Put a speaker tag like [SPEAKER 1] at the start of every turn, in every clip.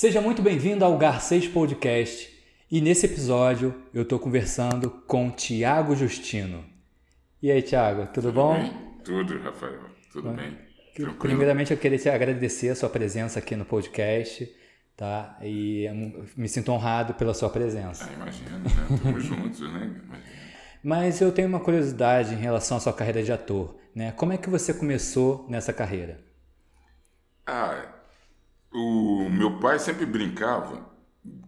[SPEAKER 1] Seja muito bem-vindo ao Garcês Podcast e nesse episódio eu estou conversando com Tiago Justino. E aí, Tiago, tudo,
[SPEAKER 2] tudo
[SPEAKER 1] bom?
[SPEAKER 2] Bem? Tudo, Rafael, tudo bom. bem.
[SPEAKER 1] Tranquilo? Primeiramente, eu queria te agradecer a sua presença aqui no podcast, tá? E me sinto honrado pela sua presença.
[SPEAKER 2] Ah, imagina, né? Estamos juntos, né? Imagina.
[SPEAKER 1] Mas eu tenho uma curiosidade em relação à sua carreira de ator, né? Como é que você começou nessa carreira?
[SPEAKER 2] Ah, o meu pai sempre brincava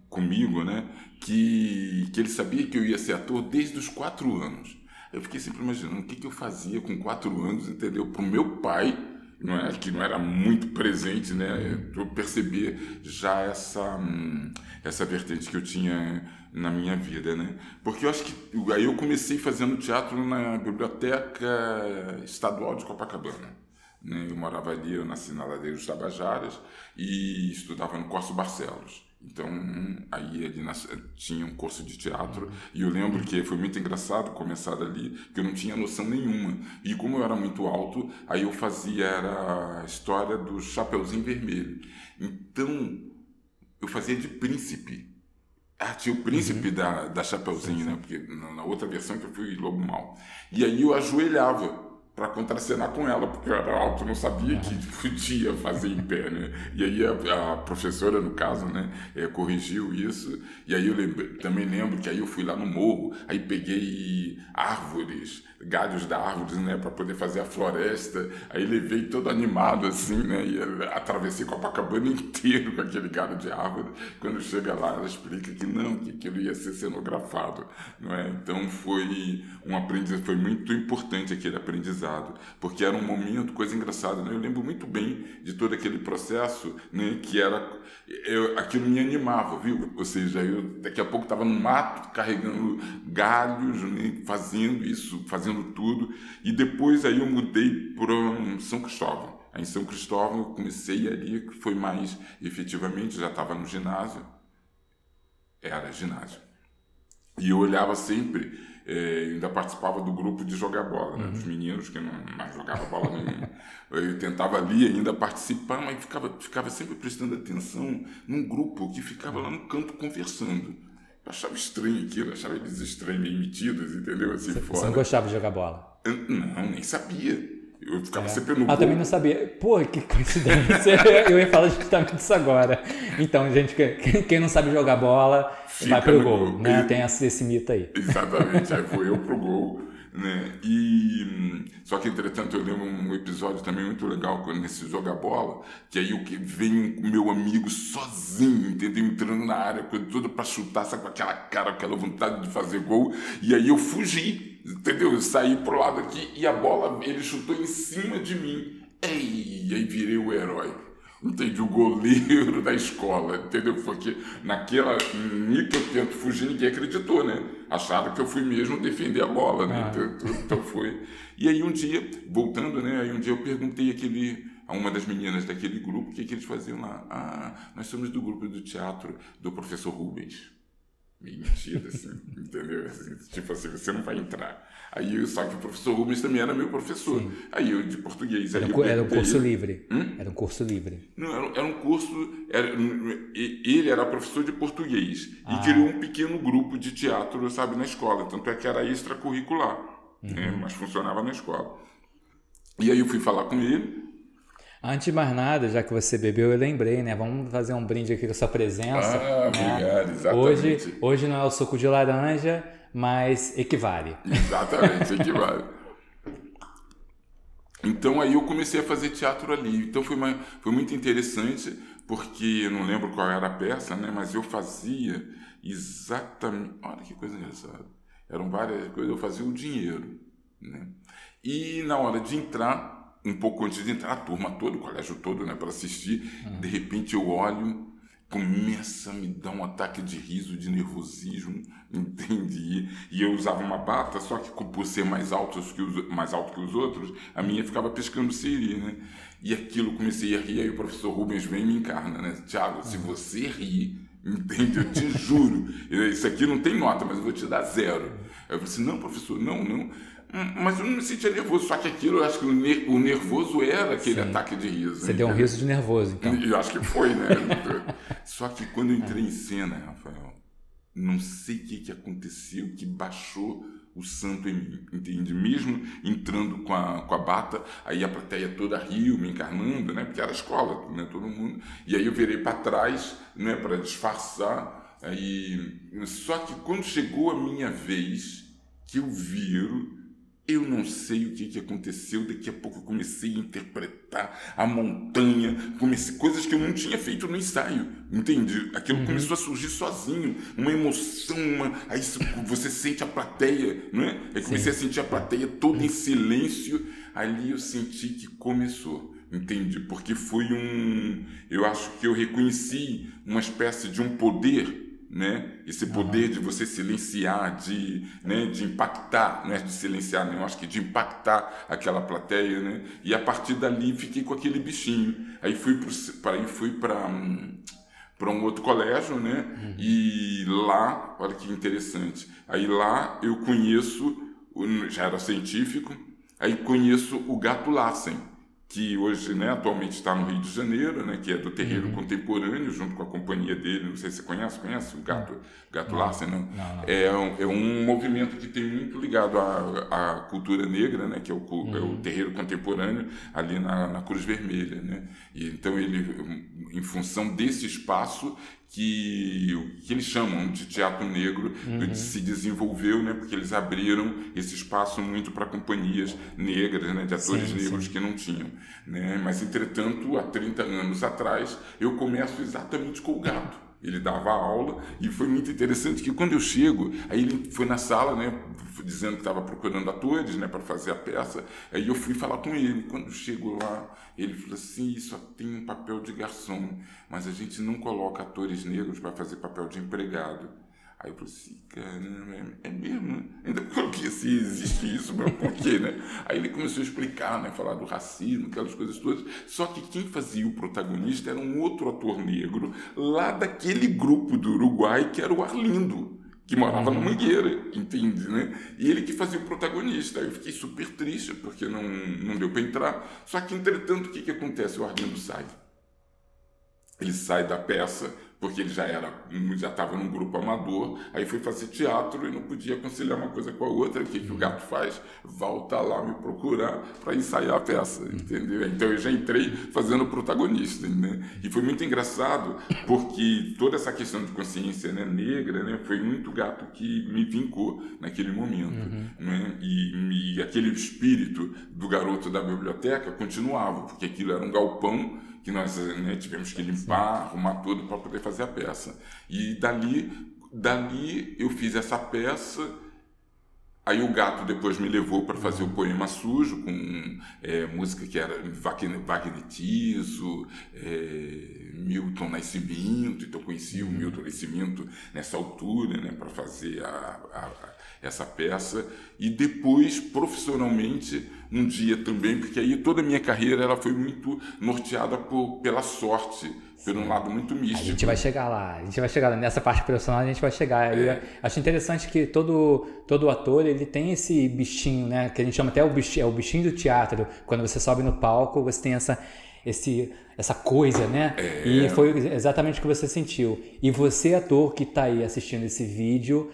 [SPEAKER 2] comigo, né? Que, que ele sabia que eu ia ser ator desde os quatro anos. Eu fiquei sempre imaginando o que, que eu fazia com quatro anos, entendeu? Para o meu pai, não é que não era muito presente, né? Eu perceber já essa hum, essa vertente que eu tinha na minha vida, né? Porque eu acho que aí eu comecei fazendo teatro na biblioteca estadual de Copacabana. Né? Eu morava ali, eu nasci na Ladeira dos Tabajaras e estudava no Corso Barcelos. Então, aí ali nas, tinha um curso de teatro e eu lembro que foi muito engraçado começar ali, que eu não tinha noção nenhuma. E como eu era muito alto, aí eu fazia era a história do Chapeuzinho Vermelho. Então, eu fazia de príncipe. Ah, tinha o príncipe uhum. da, da Chapeuzinho, né? Porque na outra versão que eu fui Lobo Mal. E aí eu ajoelhava para contracenar com ela, porque eu era alto, não sabia que podia fazer em pé, né? E aí a, a professora, no caso, né, é, corrigiu isso. E aí eu também lembro que aí eu fui lá no morro, aí peguei árvores, galhos da árvores, né, para poder fazer a floresta. Aí levei todo animado assim, né, e atravessei Copacabana inteiro com aquele galho de árvore. Quando chega lá, ela explica que não, que aquilo ia ser cenografado, não é? Então foi um aprendizado, foi muito importante aquele aprendizado, porque era um momento, coisa engraçada, né? Eu lembro muito bem de todo aquele processo, né, que era eu, aquilo me animava, viu? Ou seja, eu daqui a pouco estava no mato carregando galhos, né, fazendo isso, fazendo fazendo tudo. E depois aí eu mudei para São Cristóvão. Aí em São Cristóvão eu comecei ali, que foi mais efetivamente, já estava no ginásio. Era ginásio. E eu olhava sempre, é, ainda participava do grupo de jogar bola, né, dos meninos que não mais jogavam bola nenhuma. Eu tentava ali ainda participar, mas ficava, ficava sempre prestando atenção num grupo que ficava lá no canto conversando. Eu achava estranho aquilo, achava eles estranhos, meio metidos, entendeu? Assim,
[SPEAKER 1] você,
[SPEAKER 2] fora.
[SPEAKER 1] você não gostava de jogar bola?
[SPEAKER 2] Eu, não, nem sabia. Eu ficava
[SPEAKER 1] é.
[SPEAKER 2] sempre no
[SPEAKER 1] Ah, também não sabia. Pô, que coincidência. eu ia falar justamente isso agora. Então, gente, quem não sabe jogar bola, Fica vai pro gol, gol, né? Tem esse mito aí.
[SPEAKER 2] Exatamente, aí foi eu pro gol. Né? E só que entretanto eu lembro um episódio também muito legal nesse joga bola, que aí o que vem o meu amigo sozinho, entendeu? Entrando na área, coisa toda para chutar, sabe, com aquela cara, aquela vontade de fazer gol, e aí eu fugi, entendeu? Eu saí pro lado aqui e a bola ele chutou em cima de mim. Ei, aí virei o herói entendi, o goleiro da escola, entendeu? Porque naquela mim que eu tento fugir, ninguém acreditou, né? Acharam que eu fui mesmo defender a bola, né? Ah. Então, então, foi. E aí um dia, voltando, né? Aí um dia eu perguntei aquele, a uma das meninas daquele grupo o que, que eles faziam lá. Ah, nós somos do grupo do teatro do professor Rubens meio metida, assim, entendeu? Assim, tipo assim, você não vai entrar. Aí, só que o professor Rubens também era meu professor. Sim. Aí eu de português.
[SPEAKER 1] Era,
[SPEAKER 2] um,
[SPEAKER 1] era um curso livre. Hum? Era um curso livre.
[SPEAKER 2] Não, era, era um curso. Era, ele era professor de português ah. e criou um pequeno grupo de teatro, sabe, na escola. Tanto é que era extracurricular, uhum. né? mas funcionava na escola. E aí eu fui falar com ele.
[SPEAKER 1] Antes de mais nada, já que você bebeu, eu lembrei, né? Vamos fazer um brinde aqui com a sua presença.
[SPEAKER 2] Ah,
[SPEAKER 1] né?
[SPEAKER 2] obrigado, exatamente.
[SPEAKER 1] Hoje, hoje não é o suco de laranja, mas equivale.
[SPEAKER 2] Exatamente, equivale. Então aí eu comecei a fazer teatro ali. Então foi, uma, foi muito interessante, porque eu não lembro qual era a peça, né? Mas eu fazia exatamente. Olha que coisa engraçada. Eram várias coisas, eu fazia o dinheiro. Né? E na hora de entrar, um pouco antes de entrar, a turma toda, o colégio todo, né, para assistir. Uhum. De repente eu olho, começa a me dar um ataque de riso, de nervosismo, entendi. E eu usava uma bata, só que por ser mais alto que os, mais alto que os outros, a minha ficava pescando siri, né? E aquilo comecei a rir, aí o professor Rubens vem e me encarna, né? Tiago, se você rir, entende? Eu te juro, isso aqui não tem nota, mas eu vou te dar zero. Eu falei assim, não, professor, não, não mas eu não me sentia nervoso, só que aquilo, eu acho que o, nervoso era aquele Sim. ataque de riso.
[SPEAKER 1] Você deu um riso de nervoso, então.
[SPEAKER 2] Eu acho que foi, né? só que quando eu entrei em cena, Rafael, não sei o que, que aconteceu, que baixou o santo em mim, entende? Mesmo entrando com a, com a bata, aí a plateia toda riu, me encarnando, né? Porque era escola, né? Todo mundo. E aí eu virei para trás, né? Para disfarçar. Aí... Só que quando chegou a minha vez, que eu viro eu não sei o que, que aconteceu, daqui a pouco eu comecei a interpretar a montanha, comecei coisas que eu não tinha feito no ensaio, entende? Aquilo uhum. começou a surgir sozinho, uma emoção, uma... aí você sente a plateia, não é? Aí comecei Sim. a sentir a plateia toda em silêncio, ali eu senti que começou, entende? Porque foi um, eu acho que eu reconheci uma espécie de um poder né? Esse poder uhum. de você silenciar, de, né, de impactar, não é de silenciar, não, acho que de impactar aquela plateia, né? E a partir dali fiquei com aquele bichinho. Aí fui para aí fui para para um outro colégio, né? Uhum. E lá, olha que interessante. Aí lá eu conheço, já era científico, aí conheço o Gato Lassen que hoje, né, atualmente está no Rio de Janeiro, né, que é do terreiro uhum. contemporâneo, junto com a companhia dele, não sei se você conhece, conhece o Gato, Gato Lassen, não? Não, não. É, um, é um movimento que tem muito ligado à, à cultura negra, né, que é o, uhum. é o uhum. terreiro contemporâneo ali na, na Cruz Vermelha, né, e então ele, em função desse espaço, que, que eles chamam de teatro negro uhum. se desenvolveu, né, porque eles abriram esse espaço muito para companhias negras, né, de atores sim, negros sim. que não tinham. Né? Mas, entretanto, há 30 anos atrás, eu começo exatamente com o gato. Ele dava aula e foi muito interessante que quando eu chego, aí ele foi na sala, né, dizendo que estava procurando atores, né, para fazer a peça. Aí eu fui falar com ele. Quando eu chego lá, ele falou assim: só tem um papel de garçom, mas a gente não coloca atores negros para fazer papel de empregado. Aí eu falei assim, caramba, é, é mesmo? Ainda coloquei assim, existe isso, mas por quê, né? Aí ele começou a explicar, né? Falar do racismo, aquelas coisas todas. Só que quem fazia o protagonista era um outro ator negro, lá daquele grupo do Uruguai, que era o Arlindo, que morava uhum. na Mangueira, entende, né? E ele que fazia o protagonista. Aí eu fiquei super triste, porque não, não deu para entrar. Só que, entretanto, o que, que acontece? O Arlindo sai. Ele sai da peça porque ele já era já estava num grupo amador, aí foi fazer teatro e não podia conciliar uma coisa com a outra. O que, que o gato faz? Volta lá me procurar para ensaiar a peça, entendeu? Então eu já entrei fazendo protagonista, né? E foi muito engraçado porque toda essa questão de consciência né, negra, né, foi muito gato que me vincou naquele momento, uhum. né? E, e aquele espírito do garoto da biblioteca continuava, porque aquilo era um galpão que nós né, tivemos que limpar, arrumar tudo para poder fazer a peça. E dali, dali eu fiz essa peça. Aí o gato depois me levou para fazer o poema sujo, com é, música que era Wagner Tiso, é, Milton Nascimento, então eu conheci o uhum. Milton Nascimento nessa altura, né, para fazer a, a, essa peça. E depois, profissionalmente, um dia também, porque aí toda a minha carreira ela foi muito norteada por, pela sorte, por um lado muito místico.
[SPEAKER 1] A gente vai chegar lá, a gente vai chegar nessa parte profissional, a gente vai chegar. É. acho interessante que todo, todo ator ele tem esse bichinho, né? Que a gente chama até o bichinho, é o bichinho do teatro. Quando você sobe no palco, você tem essa esse, essa coisa, né? É. E foi exatamente o que você sentiu. E você, ator que está aí assistindo esse vídeo,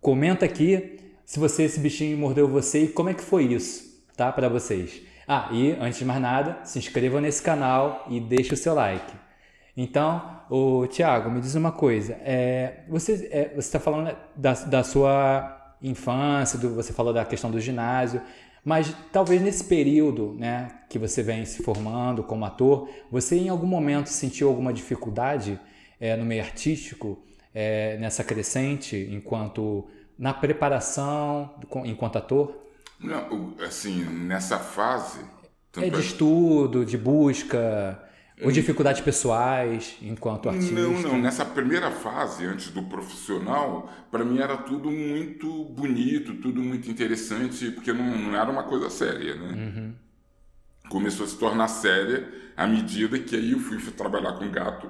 [SPEAKER 1] comenta aqui se você esse bichinho mordeu você e como é que foi isso tá? Para vocês. Ah, e antes de mais nada, se inscreva nesse canal e deixe o seu like. Então, o Tiago, me diz uma coisa. É, você é, está falando da, da sua infância, do, você falou da questão do ginásio, mas talvez nesse período né, que você vem se formando como ator, você em algum momento sentiu alguma dificuldade é, no meio artístico, é, nessa crescente, enquanto na preparação enquanto ator?
[SPEAKER 2] Não, assim, nessa fase.
[SPEAKER 1] É de estudo, de busca, ou dificuldades pessoais enquanto artista?
[SPEAKER 2] Não, não. Nessa primeira fase, antes do profissional, para mim era tudo muito bonito, tudo muito interessante, porque não, não era uma coisa séria, né? Uhum. Começou a se tornar séria à medida que aí eu fui, fui trabalhar com gato.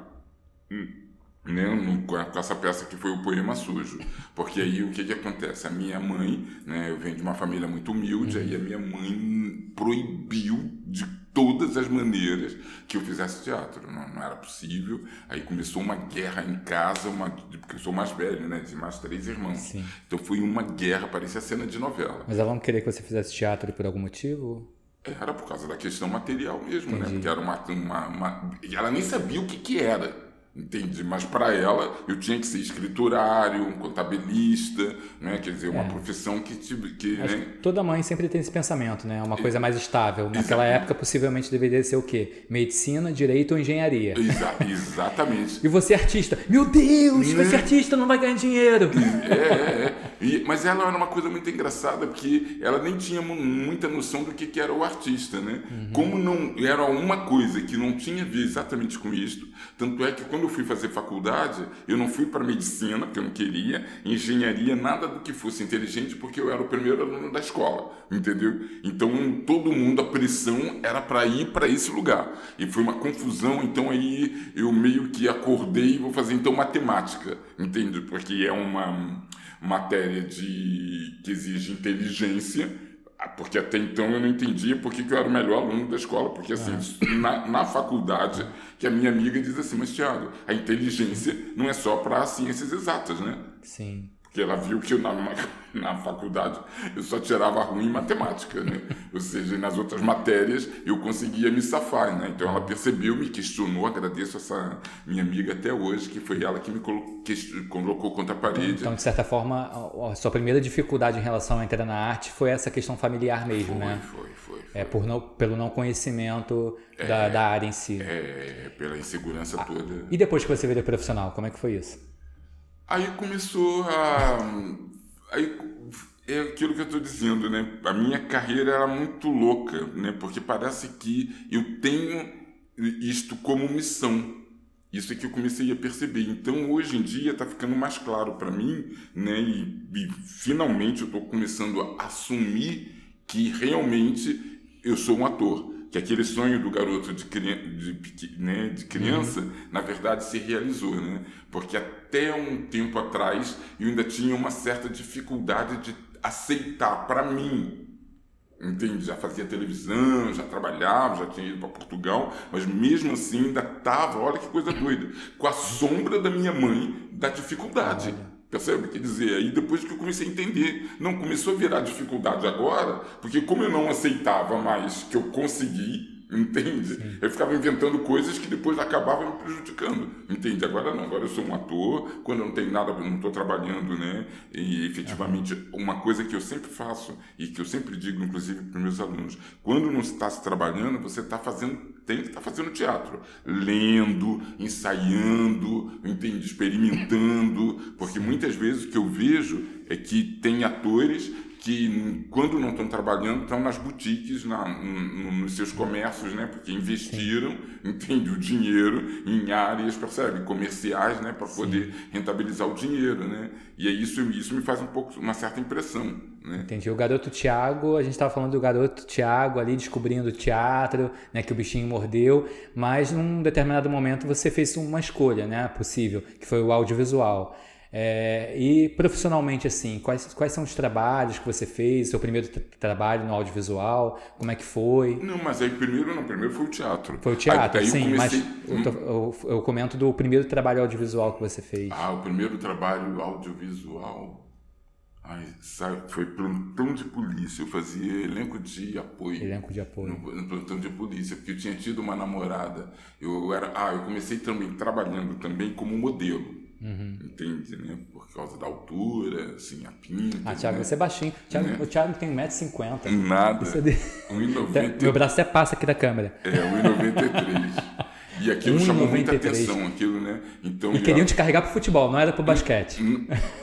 [SPEAKER 2] Hum né, com essa peça que foi o Poema Sujo. Porque aí o que, que acontece? A minha mãe, né, eu venho de uma família muito humilde, uhum. aí a minha mãe proibiu de todas as maneiras que eu fizesse teatro. Não, não, era possível. Aí começou uma guerra em casa, uma, porque eu sou mais velho, né? De mais três irmãos. Sim. Então foi uma guerra, parecia cena de novela.
[SPEAKER 1] Mas ela não queria que você fizesse teatro por algum motivo?
[SPEAKER 2] Era por causa da questão material mesmo, né? Entendi. né? Porque era uma, uma, uma. Ela nem sabia o que, que era. Entendi, mas para ela eu tinha que ser escriturário, um contabilista, né? quer dizer, uma é. profissão que... que né?
[SPEAKER 1] Toda mãe sempre tem esse pensamento, né? Uma coisa mais estável. Naquela exatamente. época, possivelmente deveria ser o quê? Medicina, direito ou engenharia.
[SPEAKER 2] Exa exatamente.
[SPEAKER 1] e você é artista. Meu Deus, vai ser né? artista, não vai ganhar dinheiro.
[SPEAKER 2] É, é, é. E, mas ela era uma coisa muito engraçada, porque ela nem tinha muita noção do que, que era o artista, né? Uhum. Como não era uma coisa que não tinha a ver exatamente com isso, tanto é que quando eu fui fazer faculdade, eu não fui para medicina, porque eu não queria, engenharia, nada do que fosse inteligente, porque eu era o primeiro aluno da escola, entendeu? Então todo mundo, a pressão era para ir para esse lugar. E foi uma confusão, então aí eu meio que acordei e vou fazer então matemática, entende? Porque é uma matéria de que exige inteligência, porque até então eu não entendia por que, eu era o melhor aluno da escola, porque assim, é. na, na faculdade, que a minha amiga diz assim, mas Tiago, a inteligência não é só para ciências exatas, né?
[SPEAKER 1] Sim.
[SPEAKER 2] Porque ela viu que eu, na, na faculdade eu só tirava ruim em matemática, né? Ou seja, nas outras matérias eu conseguia me safar, né? Então ela percebeu, me questionou, agradeço essa minha amiga até hoje, que foi ela que me colocou contra a parede.
[SPEAKER 1] Então, de certa forma, a sua primeira dificuldade em relação a entrar na arte foi essa questão familiar mesmo,
[SPEAKER 2] foi,
[SPEAKER 1] né?
[SPEAKER 2] Foi, foi,
[SPEAKER 1] foi. É por não, pelo não conhecimento é, da, da área em si.
[SPEAKER 2] É, pela insegurança ah, toda.
[SPEAKER 1] E depois que você veio profissional, como é que foi isso?
[SPEAKER 2] Aí começou a. Aí é aquilo que eu estou dizendo, né? A minha carreira era muito louca, né? Porque parece que eu tenho isto como missão. Isso é que eu comecei a perceber. Então, hoje em dia, está ficando mais claro para mim, né? E, e finalmente eu estou começando a assumir que realmente eu sou um ator que aquele sonho do garoto de, de, né, de criança, uhum. na verdade, se realizou, né? Porque até um tempo atrás eu ainda tinha uma certa dificuldade de aceitar para mim. Entende? Já fazia televisão, já trabalhava, já tinha ido para Portugal, mas mesmo assim ainda estava, olha que coisa doida, com a sombra da minha mãe da dificuldade. Percebe? Quer dizer, aí depois que eu comecei a entender, não começou a virar dificuldade agora, porque como eu não aceitava mais que eu consegui, entende? Sim. Eu ficava inventando coisas que depois acabavam me prejudicando, entende? Agora não, agora eu sou um ator, quando eu não tenho nada, não estou trabalhando, né? E efetivamente, uma coisa que eu sempre faço e que eu sempre digo, inclusive para meus alunos, quando não está se trabalhando, você está fazendo tem que estar tá fazendo teatro, lendo, ensaiando, entende? experimentando, porque muitas vezes o que eu vejo é que tem atores que quando não estão trabalhando estão nas boutiques, na, no, nos seus comércios, né? Porque investiram, entende, o dinheiro em áreas, percebe, comerciais, né? Para poder rentabilizar o dinheiro, né? E é isso, isso me faz um pouco uma certa impressão. Né?
[SPEAKER 1] Entendi. O garoto Tiago, a gente estava falando do garoto Tiago ali descobrindo o teatro, né? Que o bichinho mordeu, mas num determinado momento você fez uma escolha, né? Possível, que foi o audiovisual. É, e profissionalmente, assim, quais, quais são os trabalhos que você fez? Seu primeiro trabalho no audiovisual? Como é que foi?
[SPEAKER 2] Não, mas aí primeiro não, primeiro foi o teatro.
[SPEAKER 1] Foi o teatro, aí, aí sim, comecei... mas eu, tô, eu, eu, comento do primeiro trabalho audiovisual que você fez.
[SPEAKER 2] Ah, o primeiro trabalho audiovisual. Ai, sabe, foi plantão de polícia. Eu fazia elenco de apoio.
[SPEAKER 1] Elenco de apoio.
[SPEAKER 2] No, no plantão de polícia, porque eu tinha tido uma namorada. Eu era, ah, eu comecei também trabalhando também como modelo. Uhum. Entende, né? Por causa da altura, assim, a pinta.
[SPEAKER 1] Ah, Thiago,
[SPEAKER 2] né?
[SPEAKER 1] você é baixinho. Thiago,
[SPEAKER 2] né?
[SPEAKER 1] O Thiago tem 1,50m.
[SPEAKER 2] Nada. É de...
[SPEAKER 1] 1,90 Meu braço até passa aqui da câmera.
[SPEAKER 2] É, 1,93m. E aquilo chamou muita atenção, aquilo, né?
[SPEAKER 1] Então, e queriam te carregar para futebol, não era para basquete.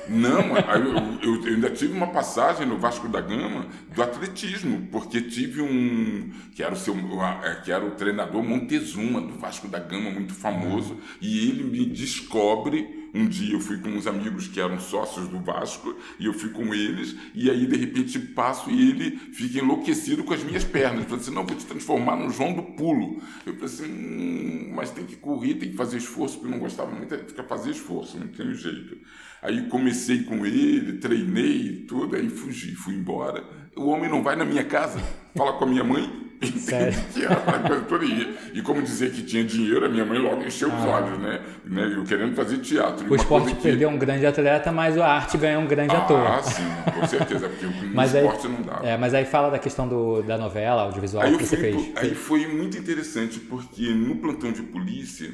[SPEAKER 2] Não, eu, eu, eu, ainda tive uma passagem no Vasco da Gama do atletismo, porque tive um que era o seu, é, que era o treinador Montezuma do Vasco da Gama, muito famoso, e ele me descobre Um dia eu fui com uns amigos que eram sócios do Vasco e eu fui com eles e aí de repente passo e ele fica enlouquecido com as minhas pernas. Ele falou assim, não, vou te transformar no João do Pulo. Eu falei assim, hum, mas tem que correr, tem que fazer esforço, porque eu não gostava muito, ficar fazer esforço, não tem jeito. Aí comecei com ele, treinei e tudo, aí fugi, fui embora. O homem não vai na minha casa, fala com a minha mãe,
[SPEAKER 1] Sério?
[SPEAKER 2] e como dizer que tinha dinheiro, a minha mãe logo encheu os ah. olhos, né? né? Eu querendo fazer teatro.
[SPEAKER 1] O esporte que... perdeu um grande atleta, mas a arte ganhou um grande
[SPEAKER 2] ah,
[SPEAKER 1] ator.
[SPEAKER 2] Ah, sim, com certeza, porque o mas esporte
[SPEAKER 1] aí,
[SPEAKER 2] não dá.
[SPEAKER 1] É, mas aí fala da questão do, da novela, audiovisual aí que você fez.
[SPEAKER 2] Aí foi muito interessante, porque no plantão de polícia,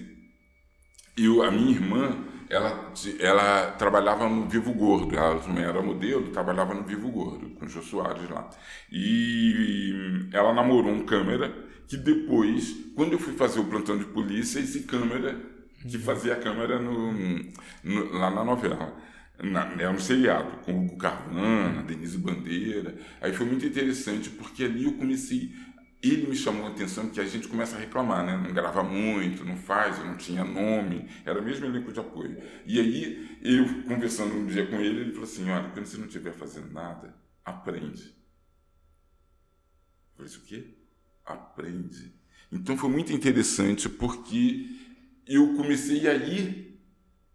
[SPEAKER 2] eu, a minha irmã ela, ela trabalhava no Vivo Gordo, ela também era modelo, trabalhava no Vivo Gordo, com o Jô Soares lá. E ela namorou um câmera que depois, quando eu fui fazer o plantão de polícia, esse câmera, que fazia a câmera no, no, lá na novela. Na, era um seriado, com o Hugo Carvana, Denise Bandeira. Aí foi muito interessante, porque ali eu comecei ele me chamou a atenção que a gente começa a reclamar, né? Não grava muito, não faz, não tinha nome, era mesmo elenco de apoio. E aí, eu conversando um dia com ele, ele falou assim: olha, quando você não estiver fazendo nada, aprende. Eu falei: o quê? Aprende. Então foi muito interessante porque eu comecei a ir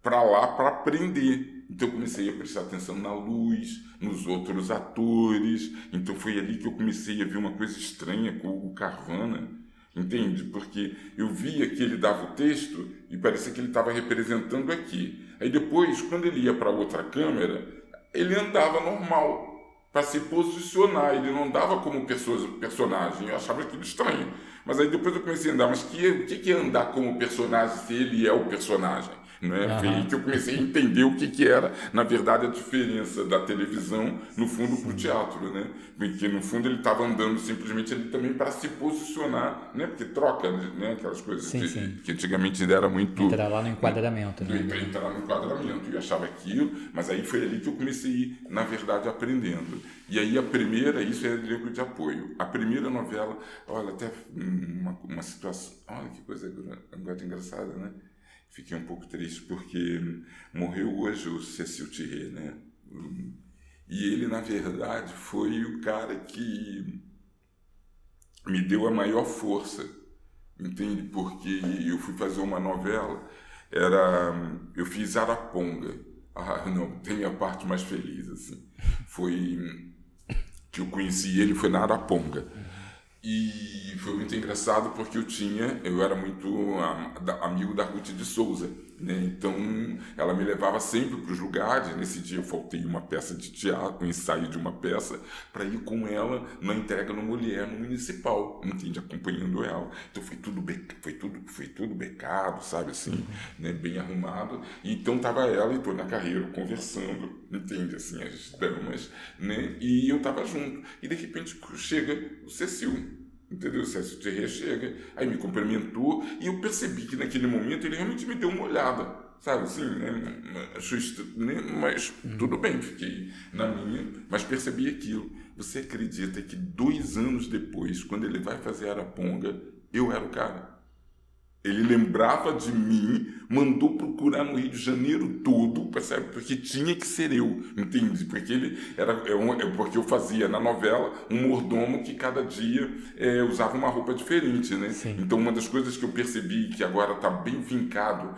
[SPEAKER 2] para lá para aprender. Então eu comecei a prestar atenção na luz, nos outros atores. Então foi ali que eu comecei a ver uma coisa estranha com o Carvana, entende? Porque eu via que ele dava o texto e parecia que ele estava representando aqui. Aí depois, quando ele ia para outra câmera, ele andava normal para se posicionar, ele não andava como personagem. Eu achava aquilo estranho. Mas aí depois eu comecei a andar, mas que, o que é andar como personagem se ele é o personagem? Né? Uhum. Que eu comecei a entender o que, que era, na verdade, a diferença da televisão, no fundo, para o teatro. Né? Porque, no fundo, ele estava andando simplesmente ali também para se posicionar, né? porque troca né? aquelas coisas sim, que, sim. que antigamente era muito.
[SPEAKER 1] Entrar lá no enquadramento. Né?
[SPEAKER 2] Entrar no enquadramento. E achava aquilo, mas aí foi ali que eu comecei na verdade, aprendendo. E aí a primeira, isso é elenco de apoio. A primeira novela, olha, até uma, uma situação. Olha que coisa engraçada, né? Fiquei um pouco triste porque morreu hoje o Cecil Thierry, né? E ele, na verdade, foi o cara que me deu a maior força, entende? Porque eu fui fazer uma novela, era eu fiz Araponga. Ah, não, tem a parte mais feliz assim. Foi que eu conheci ele foi na Araponga. E foi muito engraçado porque eu tinha, eu era muito amigo da Ruth de Souza. Né? Então, ela me levava sempre para os lugares. Nesse dia, eu faltei uma peça de teatro, um ensaio de uma peça, para ir com ela na entrega no Mulher, no Municipal, entende? Acompanhando ela. Então, foi tudo, foi tudo, foi tudo becado, sabe assim, né? bem arrumado. Então, tava ela e na Carreiro conversando, entende? Assim, as damas, né? E eu tava junto. E, de repente, chega o Cecil Entendeu? O César Thierry chega, aí me cumprimentou e eu percebi que naquele momento ele realmente me deu uma olhada, sabe assim, né? né? Mas tudo bem, fiquei na minha, mas percebi aquilo. Você acredita que dois anos depois, quando ele vai fazer Araponga, eu era o cara? Ele lembrava de mim, mandou procurar no Rio de Janeiro todo, percebe? Porque tinha que ser eu, entende? Porque ele era é, é porque eu fazia na novela um mordomo que cada dia é, usava uma roupa diferente, né? Sim. Então uma das coisas que eu percebi que agora está bem vincado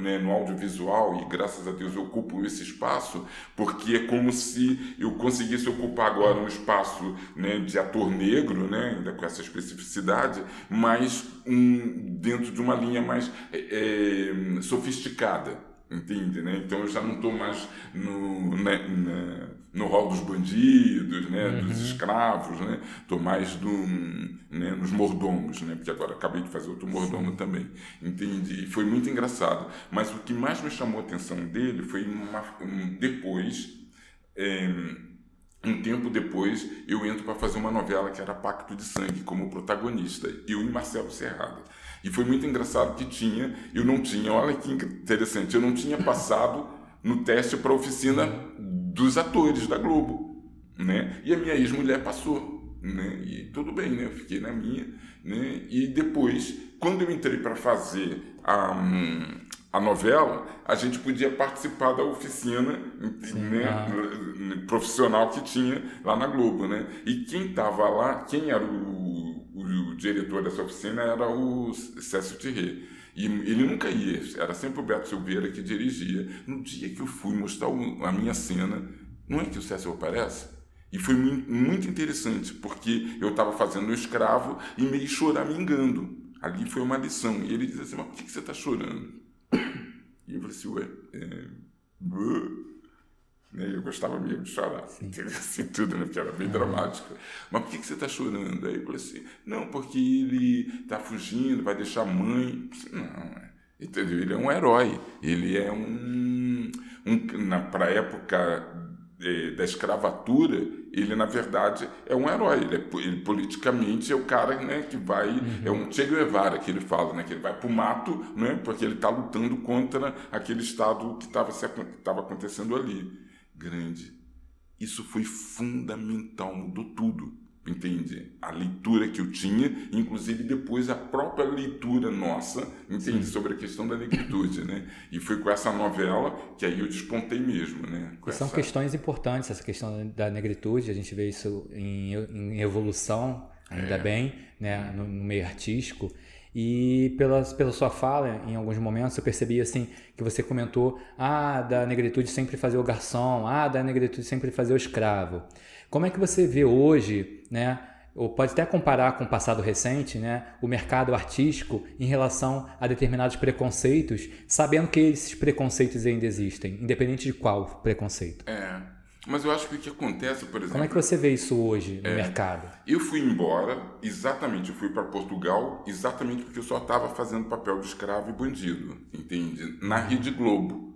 [SPEAKER 2] né, no audiovisual e graças a Deus eu ocupo esse espaço, porque é como se eu conseguisse ocupar agora um espaço né, de ator negro, né, ainda com essa especificidade, mas um, dentro de uma linha mais é, é, sofisticada, entende? Né? Então eu já não estou mais no, né, na, no rol dos bandidos, né, uhum. dos escravos, né? Estou mais do, né, nos mordomos, né? Porque agora acabei de fazer outro mordomo Sim. também, entende? E foi muito engraçado. Mas o que mais me chamou a atenção dele foi uma, um, depois é, um tempo depois, eu entro para fazer uma novela que era Pacto de Sangue, como protagonista, eu e Marcelo Serrada. E foi muito engraçado que tinha, eu não tinha, olha que interessante, eu não tinha passado no teste para a oficina dos atores da Globo, né? E a minha ex-mulher passou, né? E tudo bem, né? Eu fiquei na minha, né? E depois, quando eu entrei para fazer a, a novela, a gente podia participar da oficina né, ah. profissional que tinha lá na Globo, né? E quem estava lá, quem era o, o, o, diretor dessa oficina era o Cécio Thierry. E ele nunca ia, era sempre o Beto Silveira que dirigia. No dia que eu fui mostrar a minha cena, não é que o Cécio aparece? E foi muito interessante, porque eu estava fazendo o escravo e meio choramingando. Ali foi uma lição. E ele diz assim: Mas por que você está chorando? E eu falei assim: Ué, é... Né? Eu gostava mesmo de chorar, assim, tudo, né? porque era bem dramático. Mas por que, que você está chorando? Aí eu falei assim: Não, porque ele está fugindo, vai deixar a mãe. Não, é. entendeu? Ele é um herói. Ele é um. um Para a época da escravatura, ele na verdade é um herói. Ele, é, ele politicamente é o cara né, que vai. Uhum. É um Che Guevara que ele fala, né, que ele vai para o mato né, porque ele está lutando contra aquele Estado que estava acontecendo ali. Grande. Isso foi fundamental, mudou tudo entende? A leitura que eu tinha, inclusive depois a própria leitura nossa, entende? Sim. Sobre a questão da negritude, né? E foi com essa novela que aí eu despontei mesmo, né?
[SPEAKER 1] São
[SPEAKER 2] essa...
[SPEAKER 1] questões importantes, essa questão da negritude, a gente vê isso em, em evolução, ainda é. bem, né? No, no meio artístico. E pela, pela sua fala, em alguns momentos, eu percebi assim que você comentou ah, da negritude sempre fazer o garçom, ah, da negritude sempre fazer o escravo. Como é que você vê hoje, né, ou pode até comparar com o passado recente, né, o mercado artístico em relação a determinados preconceitos, sabendo que esses preconceitos ainda existem, independente de qual preconceito?
[SPEAKER 2] É. Mas eu acho que o que acontece, por exemplo.
[SPEAKER 1] Como é que você vê isso hoje no
[SPEAKER 2] é,
[SPEAKER 1] mercado?
[SPEAKER 2] Eu fui embora, exatamente, eu fui para Portugal, exatamente porque eu só estava fazendo papel de escravo e bandido, entende? Na Rede Globo.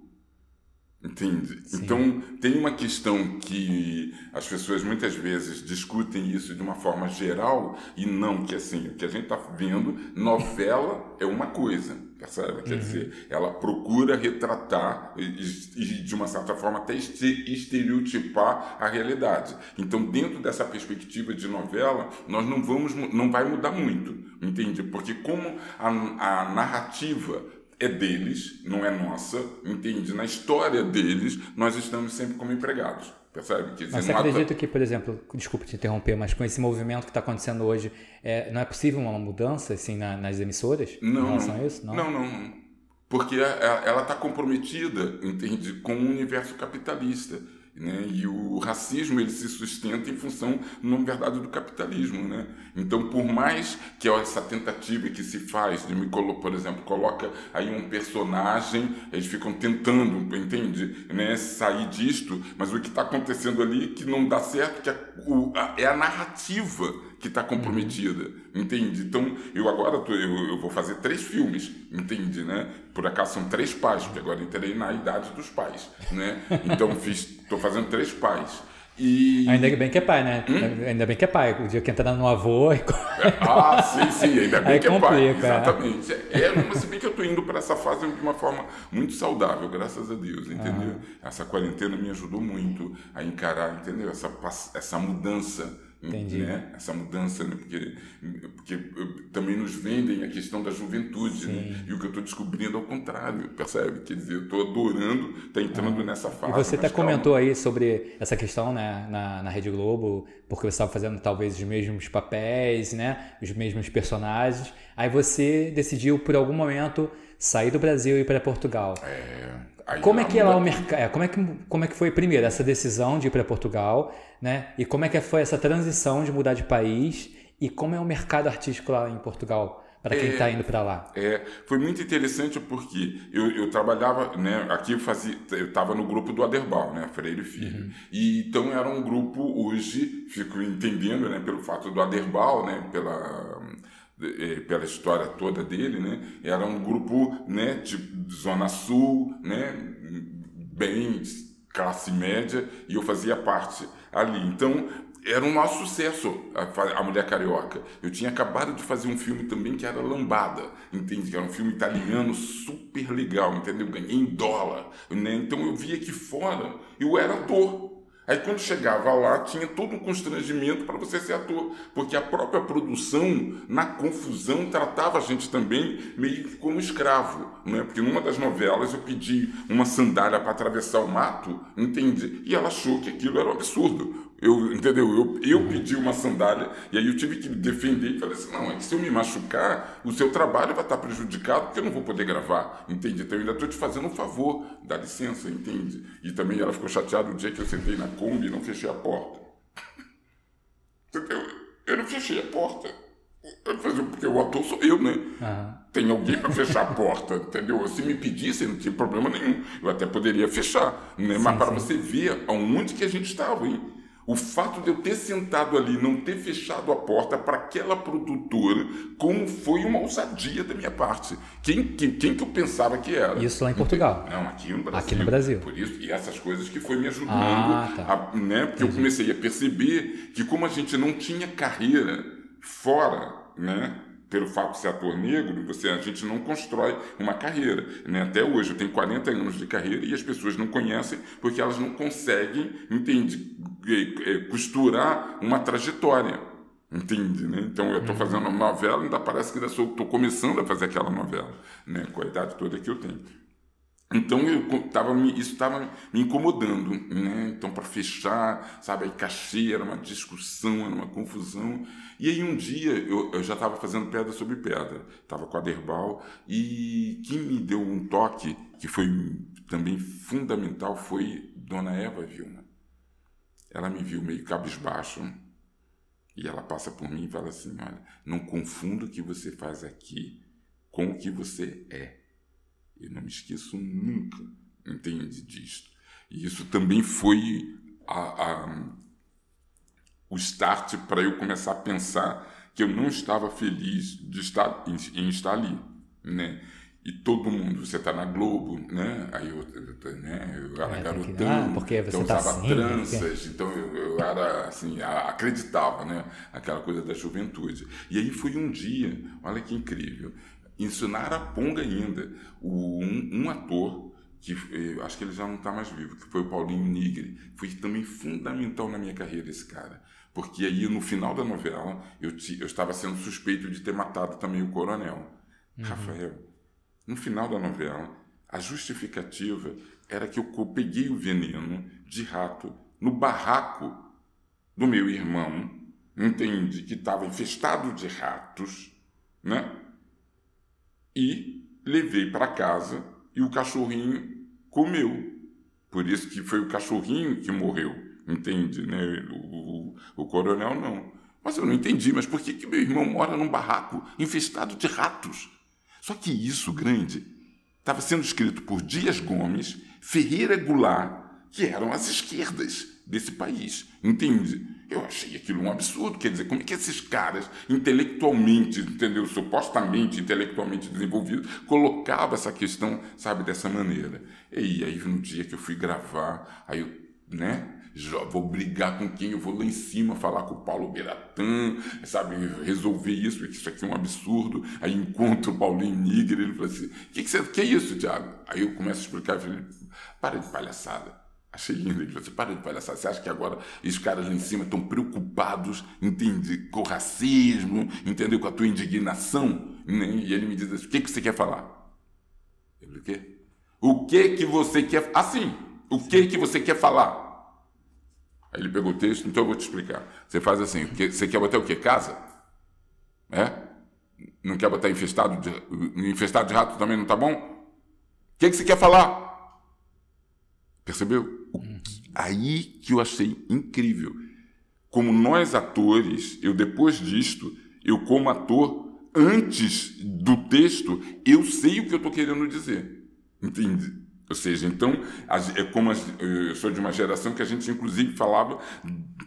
[SPEAKER 2] Entende? Sim. Então, tem uma questão que as pessoas muitas vezes discutem isso de uma forma geral e não que assim, o que a gente está vendo, novela é uma coisa, percebe? Quer uhum. dizer, ela procura retratar e, e, de uma certa forma até estereotipar a realidade. Então, dentro dessa perspectiva de novela, nós não vamos, não vai mudar muito, entende? Porque como a, a narrativa é deles, não é nossa, entende? Na história deles, nós estamos sempre como empregados. Percebe?
[SPEAKER 1] Dizer, mas você acredita que, por exemplo, desculpe te interromper, mas com esse movimento que está acontecendo hoje, é, não é possível uma mudança assim, na, nas emissoras
[SPEAKER 2] não, em relação a isso? Não, não. não. Porque ela está comprometida, entende, com o universo capitalista. Né? E o racismo ele se sustenta em função, na verdade, do capitalismo. Né? Então, por mais que essa tentativa que se faz de me colocar, por exemplo, coloca aí um personagem, eles ficam tentando, entende, né, sair disto, mas o que está acontecendo ali que não dá certo, que é, é a narrativa que está comprometida, uhum. entende? Então, eu agora tô, eu, eu, vou fazer três filmes, entende, né? Por acaso são três pais, porque agora entrei na idade dos pais, né? Então, estou fazendo três pais. E...
[SPEAKER 1] Ainda bem que é pai, né? Hum? Ainda bem que é pai. O dia que entra no avô. E...
[SPEAKER 2] ah, sim, sim, ainda bem Aí que é pai. É. Exatamente. É, mas se bem que eu estou indo para essa fase de uma forma muito saudável, graças a Deus, entendeu? Ah. Essa quarentena me ajudou muito a encarar, entendeu? Essa, essa mudança Entendi. Né? Essa mudança, né? porque, porque também nos vendem a questão da juventude, né? e o que eu estou descobrindo é o contrário, percebe? Quer dizer, eu estou adorando estar tá entrando ah. nessa fase.
[SPEAKER 1] E você até comentou aí sobre essa questão né, na, na Rede Globo, porque você estava fazendo talvez os mesmos papéis, né? os mesmos personagens, aí você decidiu por algum momento sair do Brasil e ir para Portugal.
[SPEAKER 2] É.
[SPEAKER 1] Aí como é que ela o mercado, é, como é que como é que foi primeiro essa decisão de ir para Portugal, né? E como é que foi essa transição de mudar de país e como é o mercado artístico lá em Portugal? Para quem está é, indo para lá.
[SPEAKER 2] É, foi muito interessante porque eu, eu trabalhava, né, aqui eu fazia, eu estava no grupo do Aderbal, né, Freire Filho. Uhum. E então era um grupo hoje, fico entendendo, né, pelo fato do Aderbal, né, pela é, pela história toda dele, né? Era um grupo, né, de zona sul, né, bem classe média, e eu fazia parte ali. Então, era um maior sucesso a, Mulher Carioca. Eu tinha acabado de fazer um filme também que era Lambada, entende? Que era um filme italiano super legal, entendeu? Ganhei em dólar, né? Então eu vi aqui fora, eu era ator. Aí quando chegava lá, tinha todo um constrangimento para você ser ator, porque a própria produção, na confusão, tratava a gente também meio como escravo, né? Porque numa das novelas eu pedi uma sandália para atravessar o mato, entende? E ela achou que aquilo era um absurdo. Eu, entendeu? Eu, eu pedi uma sandália e aí eu tive que me defender e falei assim: não, é que se eu me machucar, o seu trabalho vai estar prejudicado porque eu não vou poder gravar, entende? Então eu ainda estou te fazendo um favor, dá licença, entende? E também ela ficou chateada o dia que eu sentei na Kombi e não fechei a porta. Entendeu? Eu não fechei a porta. Porque o ator sou eu, né? Uhum. Tem alguém para fechar a porta, entendeu? Se me pedissem, não tinha problema nenhum. Eu até poderia fechar, né? Sim, Mas para você ver aonde que a gente estava, hein? O fato de eu ter sentado ali, não ter fechado a porta para aquela produtora, como foi uma ousadia da minha parte. Quem, quem, quem que eu pensava que era?
[SPEAKER 1] Isso lá em Portugal.
[SPEAKER 2] Não, aqui no Brasil.
[SPEAKER 1] Aqui no Brasil.
[SPEAKER 2] Por isso, e essas coisas que foi me ajudando, ah, tá. a, né? Porque eu comecei a perceber que como a gente não tinha carreira fora, né? pelo fato de ser ator negro, você, a gente não constrói uma carreira. Né? Até hoje, eu tenho 40 anos de carreira e as pessoas não conhecem porque elas não conseguem, entende, é, costurar uma trajetória. Entende, né? Então eu estou uhum. fazendo uma novela, ainda parece que estou começando a fazer aquela novela, né? Com a idade toda que eu tenho. Então eu tava, isso estava me incomodando, né? Então para fechar, sabe, aí cachê era uma discussão, era uma confusão. E aí um dia eu, eu já estava fazendo pedra sobre pedra, estava com a Derbal e quem me deu um toque que foi também fundamental foi Dona Eva Vilma. Ela me viu meio cabisbaixo e ela passa por mim e fala assim, olha, não confunda o que você faz aqui com o que você é. Eu não me esqueço nunca, entende, disto. E isso também foi a, a, o start para eu começar a pensar que eu não estava feliz de estar em, em estar ali, né? E todo mundo, você está na Globo, né? Aí eu, né? eu era é, garotão, ah,
[SPEAKER 1] porque você
[SPEAKER 2] então
[SPEAKER 1] tá
[SPEAKER 2] usava tranças, então eu, eu, era assim, acreditava, né? Aquela coisa da juventude. E aí foi um dia, olha que incrível isso na Araponga ainda. O, um, um ator, que eh, acho que ele já não está mais vivo, que foi o Paulinho Nigre, foi também fundamental na minha carreira esse cara. Porque aí no final da novela eu, eu estava sendo suspeito de ter matado também o coronel. Uhum. Rafael, no final da novela, a justificativa era que eu peguei o veneno de rato no barraco do meu irmão, entende? Que estava infestado de ratos, né? e levei para casa e o cachorrinho comeu. Por isso que foi o cachorrinho que morreu, entende? Né? O, o, o coronel não. Mas eu não entendi, mas por que, que meu irmão mora num barraco infestado de ratos? Só que isso, grande, estava sendo escrito por Dias Gomes, Ferreira Goulart, que eram as esquerdas desse país, entende? Eu achei aquilo um absurdo. Quer dizer, como é que esses caras, intelectualmente, entendeu? Supostamente intelectualmente desenvolvidos, colocavam essa questão, sabe, dessa maneira. E aí, no dia que eu fui gravar, aí eu, né? Vou brigar com quem? Eu vou lá em cima falar com o Paulo Beratã, sabe, resolver isso, porque isso aqui é um absurdo. Aí encontro o Paulinho Nigre, ele fala assim: que, que, você, que é isso, Tiago? Aí eu começo a explicar, eu falei, para de palhaçada. Achei lindo. Ele falou assim, para de palhaçada. Você acha que agora os caras lá em cima estão preocupados, entende, com o racismo, entendeu? Com a tua indignação? Né? E ele me diz assim, o que, que você quer falar? Eu falei, o quê? O que que você quer... Assim, o que que você quer falar? Aí ele pegou o texto, então eu vou te explicar. Você faz assim, você quer botar o quê? Casa? É? Não quer botar infestado de, infestado de rato também não tá bom? O que, que você quer falar? Percebeu? Aí que eu achei incrível. Como nós atores, eu depois disto, eu como ator, antes do texto, eu sei o que eu estou querendo dizer. Entende? Ou seja, então, é como eu sou de uma geração que a gente inclusive falava,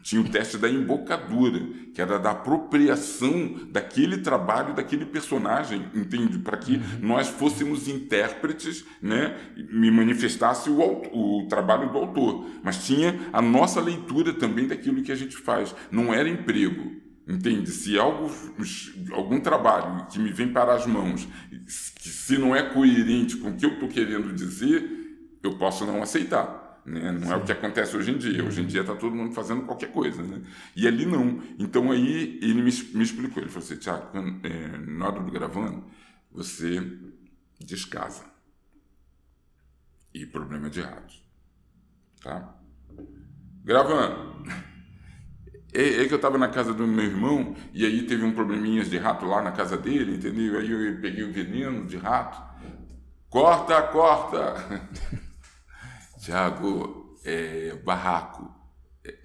[SPEAKER 2] tinha o teste da embocadura, que era da apropriação daquele trabalho, daquele personagem, entende? Para que uhum. nós fôssemos intérpretes, né? Me manifestasse o, o trabalho do autor. Mas tinha a nossa leitura também daquilo que a gente faz. Não era emprego. Entende? Se algo, algum trabalho que me vem para as mãos, que se não é coerente com o que eu estou querendo dizer, eu posso não aceitar. Né? Não Sim. é o que acontece hoje em dia. Hoje em dia está todo mundo fazendo qualquer coisa. Né? E ali não. Então aí ele me, me explicou. Ele falou assim, Tiago, é, na hora do gravando, você descasa. E problema de ratos. Tá? Gravando. É, é que eu estava na casa do meu irmão e aí teve um probleminha de rato lá na casa dele, entendeu? Aí eu peguei o veneno de rato. Corta, corta! Tiago, é, barraco. É,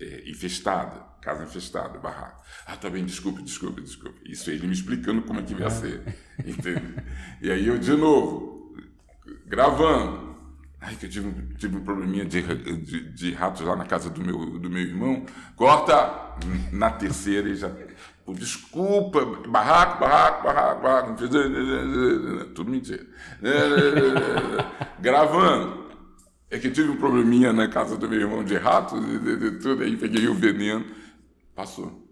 [SPEAKER 2] é, infestado, casa infestada, barraco. Ah, tá bem, desculpe, desculpe, desculpe. Isso ele me explicando como é que ia ser. Entendeu? E aí eu de novo, gravando. Ai, que eu tive, tive um probleminha de, de, de, ratos lá na casa do meu, do meu irmão. Corta! Na terceira e já. Desculpa, barraco, barraco, barraco, barraco. Tudo mentira. Gravando. É que tive um probleminha na casa do meu irmão de ratos, e, de, tudo, aí peguei o veneno. Passou.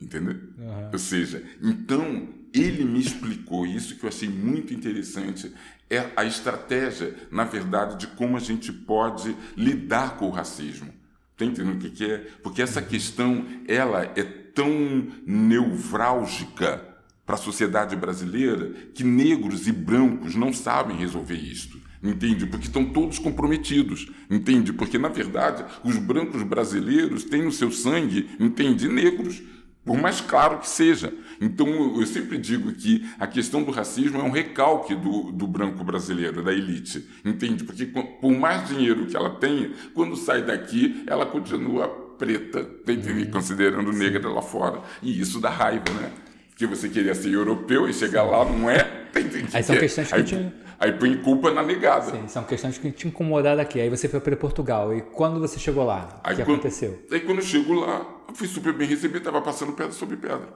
[SPEAKER 2] Entendeu? Uhum. Ou seja, então ele me explicou isso que eu achei muito interessante é a estratégia, na verdade, de como a gente pode lidar com o racismo. Está entendendo o que, que é? Porque essa questão ela é tão nevrálgica para a sociedade brasileira que negros e brancos não sabem resolver isto. Entende? Porque estão todos comprometidos. Entende? Porque, na verdade, os brancos brasileiros têm no seu sangue, entende? Negros por mais claro que seja. Então, eu sempre digo que a questão do racismo é um recalque do, do branco brasileiro, da elite, entende? Porque por mais dinheiro que ela tenha, quando sai daqui, ela continua preta, tá entende? considerando negra lá fora. E isso dá raiva, né? Porque você queria ser europeu e chegar lá não é.
[SPEAKER 1] Tá Aí são questões que
[SPEAKER 2] aí, aí põe culpa na negada.
[SPEAKER 1] Sim, são questões que te incomodaram aqui. Aí você foi para Portugal. E quando você chegou lá, o que
[SPEAKER 2] quando,
[SPEAKER 1] aconteceu?
[SPEAKER 2] Aí quando eu chego lá, eu fui super bem recebido, estava passando pedra sobre pedra.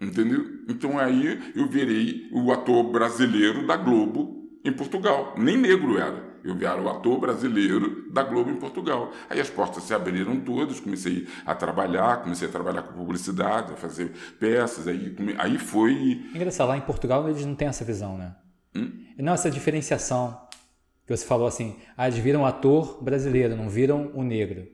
[SPEAKER 2] Entendeu? Então aí eu virei o ator brasileiro da Globo em Portugal. Nem negro era. Eu era o ator brasileiro da Globo em Portugal. Aí as portas se abriram todas, comecei a trabalhar, comecei a trabalhar com publicidade, a fazer peças, aí, aí foi...
[SPEAKER 1] Engraçado, lá em Portugal eles não têm essa visão, né? Hum? Não, essa diferenciação que você falou assim, ah, eles viram ator brasileiro, não viram o negro.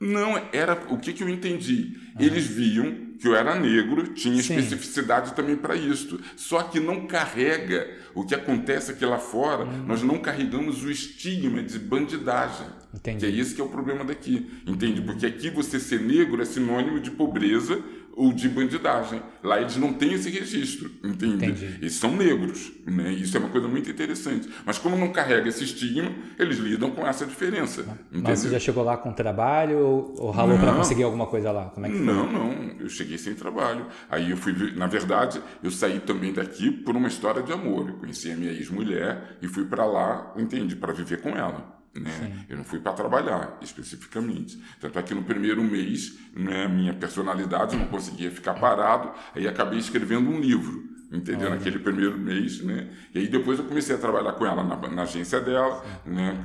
[SPEAKER 2] Não, era o que, que eu entendi. Uhum. Eles viam que eu era negro, tinha Sim. especificidade também para isso. Só que não carrega o que acontece aqui lá fora, uhum. nós não carregamos o estigma de bandidagem. Entendi. Que é isso que é o problema daqui. Entende? Porque aqui você ser negro é sinônimo de pobreza ou de bandidagem. Lá eles não têm esse registro, entende? Entendi. Eles são negros, né? Isso é uma coisa muito interessante. Mas como não carrega esse estigma, eles lidam com essa diferença.
[SPEAKER 1] Mas você já chegou lá com trabalho ou, ou ralou para conseguir alguma coisa lá? Como é que foi?
[SPEAKER 2] Não, não. Eu cheguei sem trabalho. Aí eu fui, na verdade, eu saí também daqui por uma história de amor. Eu conheci a minha ex-mulher e fui para lá, entende, para viver com ela. Né? Eu não fui para trabalhar especificamente. Tanto é que no primeiro mês, né, minha personalidade não conseguia ficar parado, aí acabei escrevendo um livro entendeu? Naquele primeiro mês, né? E aí depois eu comecei a trabalhar com ela na, na agência dela, né?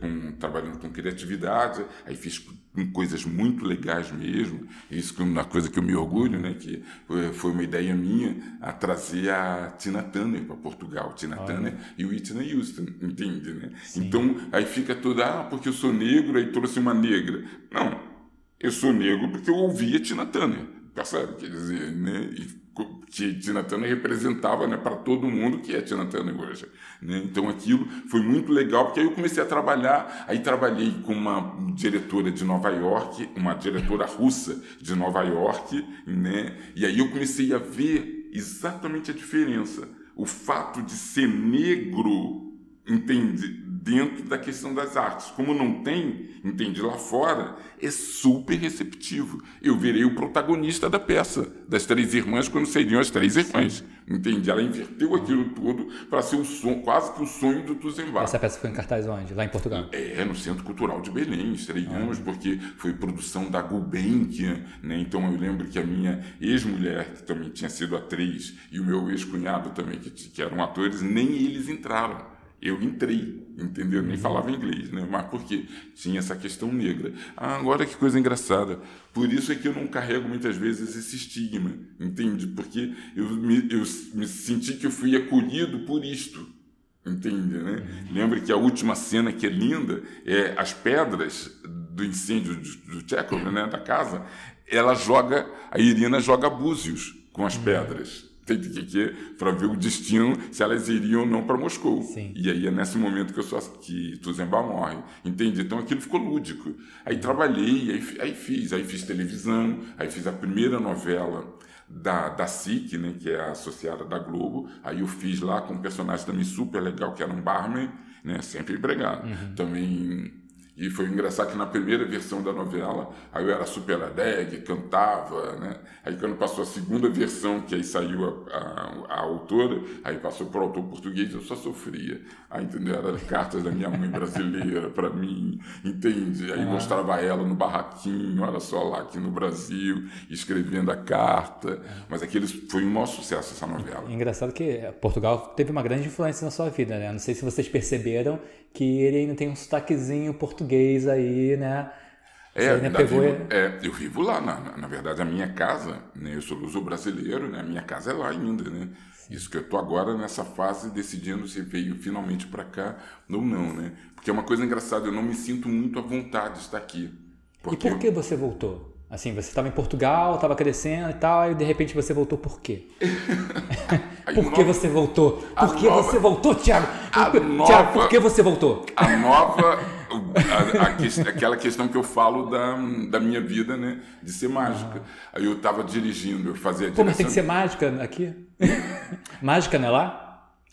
[SPEAKER 2] Com, trabalhando com criatividade, aí fiz coisas muito legais mesmo, isso é uma coisa que eu me orgulho, né? Que foi uma ideia minha a trazer a Tina Turner para Portugal, Tina. Turner e o Whitney Houston, entende, né? Sim. Então aí fica toda, ah, porque eu sou negro, aí trouxe uma negra. Não, eu sou negro porque eu ouvia Tina Turner, percebe? Quer dizer, né? E, Tina Turner representava né, para todo mundo que é Tina Turner hoje. Né? Então aquilo foi muito legal, porque aí eu comecei a trabalhar, aí trabalhei com uma diretora de Nova York, uma diretora russa de Nova York, né? e aí eu comecei a ver exatamente a diferença. O fato de ser negro, entende? Dentro da questão das artes. Como não tem, entende, lá fora, é super receptivo. Eu virei o protagonista da peça, das três irmãs, quando seriam as três irmãs. Entende? Ela inverteu aquilo tudo para ser o som, quase que o sonho do Tuzenbach.
[SPEAKER 1] Essa peça foi em cartaz onde? Lá em Portugal?
[SPEAKER 2] É, no Centro Cultural de Belém, estreamos, ah. porque foi produção da Gulbenkian, né? Então eu lembro que a minha ex-mulher, que também tinha sido atriz, e o meu ex-cunhado também, que, que eram atores, nem eles entraram eu entrei, entendeu? Nem uhum. falava inglês, né? Mas porque tinha essa questão negra. Ah, agora que coisa engraçada. Por isso é que eu não carrego muitas vezes esse estigma, entende? Porque eu me, eu me senti que eu fui acolhido por isto, Entende, né? Uhum. Lembra que a última cena que é linda é as pedras do incêndio do, do Chekhov, né, da casa, ela joga, a Irina joga búzios com as uhum. pedras. Tem que, que para ver o destino, se elas iriam ou não para Moscou.
[SPEAKER 1] Sim.
[SPEAKER 2] E aí é nesse momento que eu sou que Tuzemba morre. Entende? Então aquilo ficou lúdico. Aí trabalhei, aí, aí fiz, aí fiz televisão, aí fiz a primeira novela da, da SIC, né, que é associada da Globo. Aí eu fiz lá com um personagem também super legal, que era um barman, né, sempre empregado. Uhum. Também e foi engraçado que na primeira versão da novela, aí eu era super alegre, cantava, né? Aí quando passou a segunda versão, que aí saiu a, a, a autora, aí passou para o autor português, eu só sofria. Aí, entendeu? Eram cartas da minha mãe brasileira para mim, entende? Aí mostrava ela no barraquinho, olha só lá aqui no Brasil, escrevendo a carta. Mas aquele foi um maior sucesso essa novela.
[SPEAKER 1] Engraçado que Portugal teve uma grande influência na sua vida, né? Não sei se vocês perceberam que ele ainda tem um sotaquezinho português aí, né?
[SPEAKER 2] É, pegou... vivo, é, eu vivo lá, na, na verdade, a minha casa, né, eu sou luso brasileiro, né, a minha casa é lá ainda, né? Isso que eu tô agora nessa fase decidindo se veio finalmente para cá ou não, né? Porque é uma coisa engraçada, eu não me sinto muito à vontade de estar aqui.
[SPEAKER 1] E por que você voltou? Assim, você estava em Portugal, estava crescendo e tal, e de repente você voltou por quê? por que você voltou? Por que nova, você voltou, Tiago? Tiago, por que você voltou?
[SPEAKER 2] A nova, a, a, aquela questão que eu falo da, da minha vida, né? De ser mágica. Aí eu estava dirigindo, eu fazia direção...
[SPEAKER 1] Pô, mas tem que ser mágica aqui? mágica não é lá?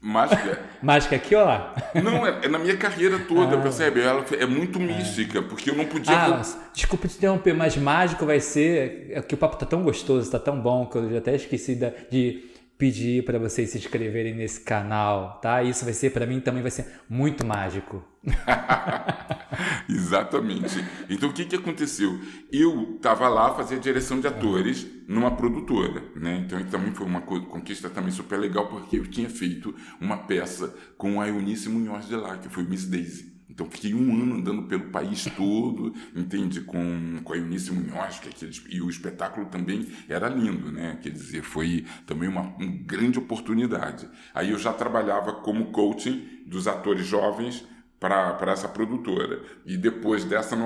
[SPEAKER 2] Mágica.
[SPEAKER 1] mágica aqui ou lá?
[SPEAKER 2] Não, é, é na minha carreira toda, ah. percebe? Ela é muito mística, porque eu não podia. Ah,
[SPEAKER 1] desculpa te interromper, mas mágico vai ser. É que o papo tá tão gostoso, tá tão bom, que eu já até esqueci de pedir para vocês se inscreverem nesse canal, tá? Isso vai ser, para mim, também vai ser muito mágico.
[SPEAKER 2] Exatamente. Então, o que, que aconteceu? Eu estava lá, fazia direção de atores numa produtora, né? Então, também foi uma conquista também super legal, porque eu tinha feito uma peça com a Eunice Munhoz de lá, que foi Miss Daisy. Então fiquei um ano andando pelo país todo, entende? Com, com a Eunice Munhoz, que aqueles, e o espetáculo também era lindo, né? Quer dizer, foi também uma, uma grande oportunidade. Aí eu já trabalhava como coaching dos atores jovens para essa produtora. E depois dessa,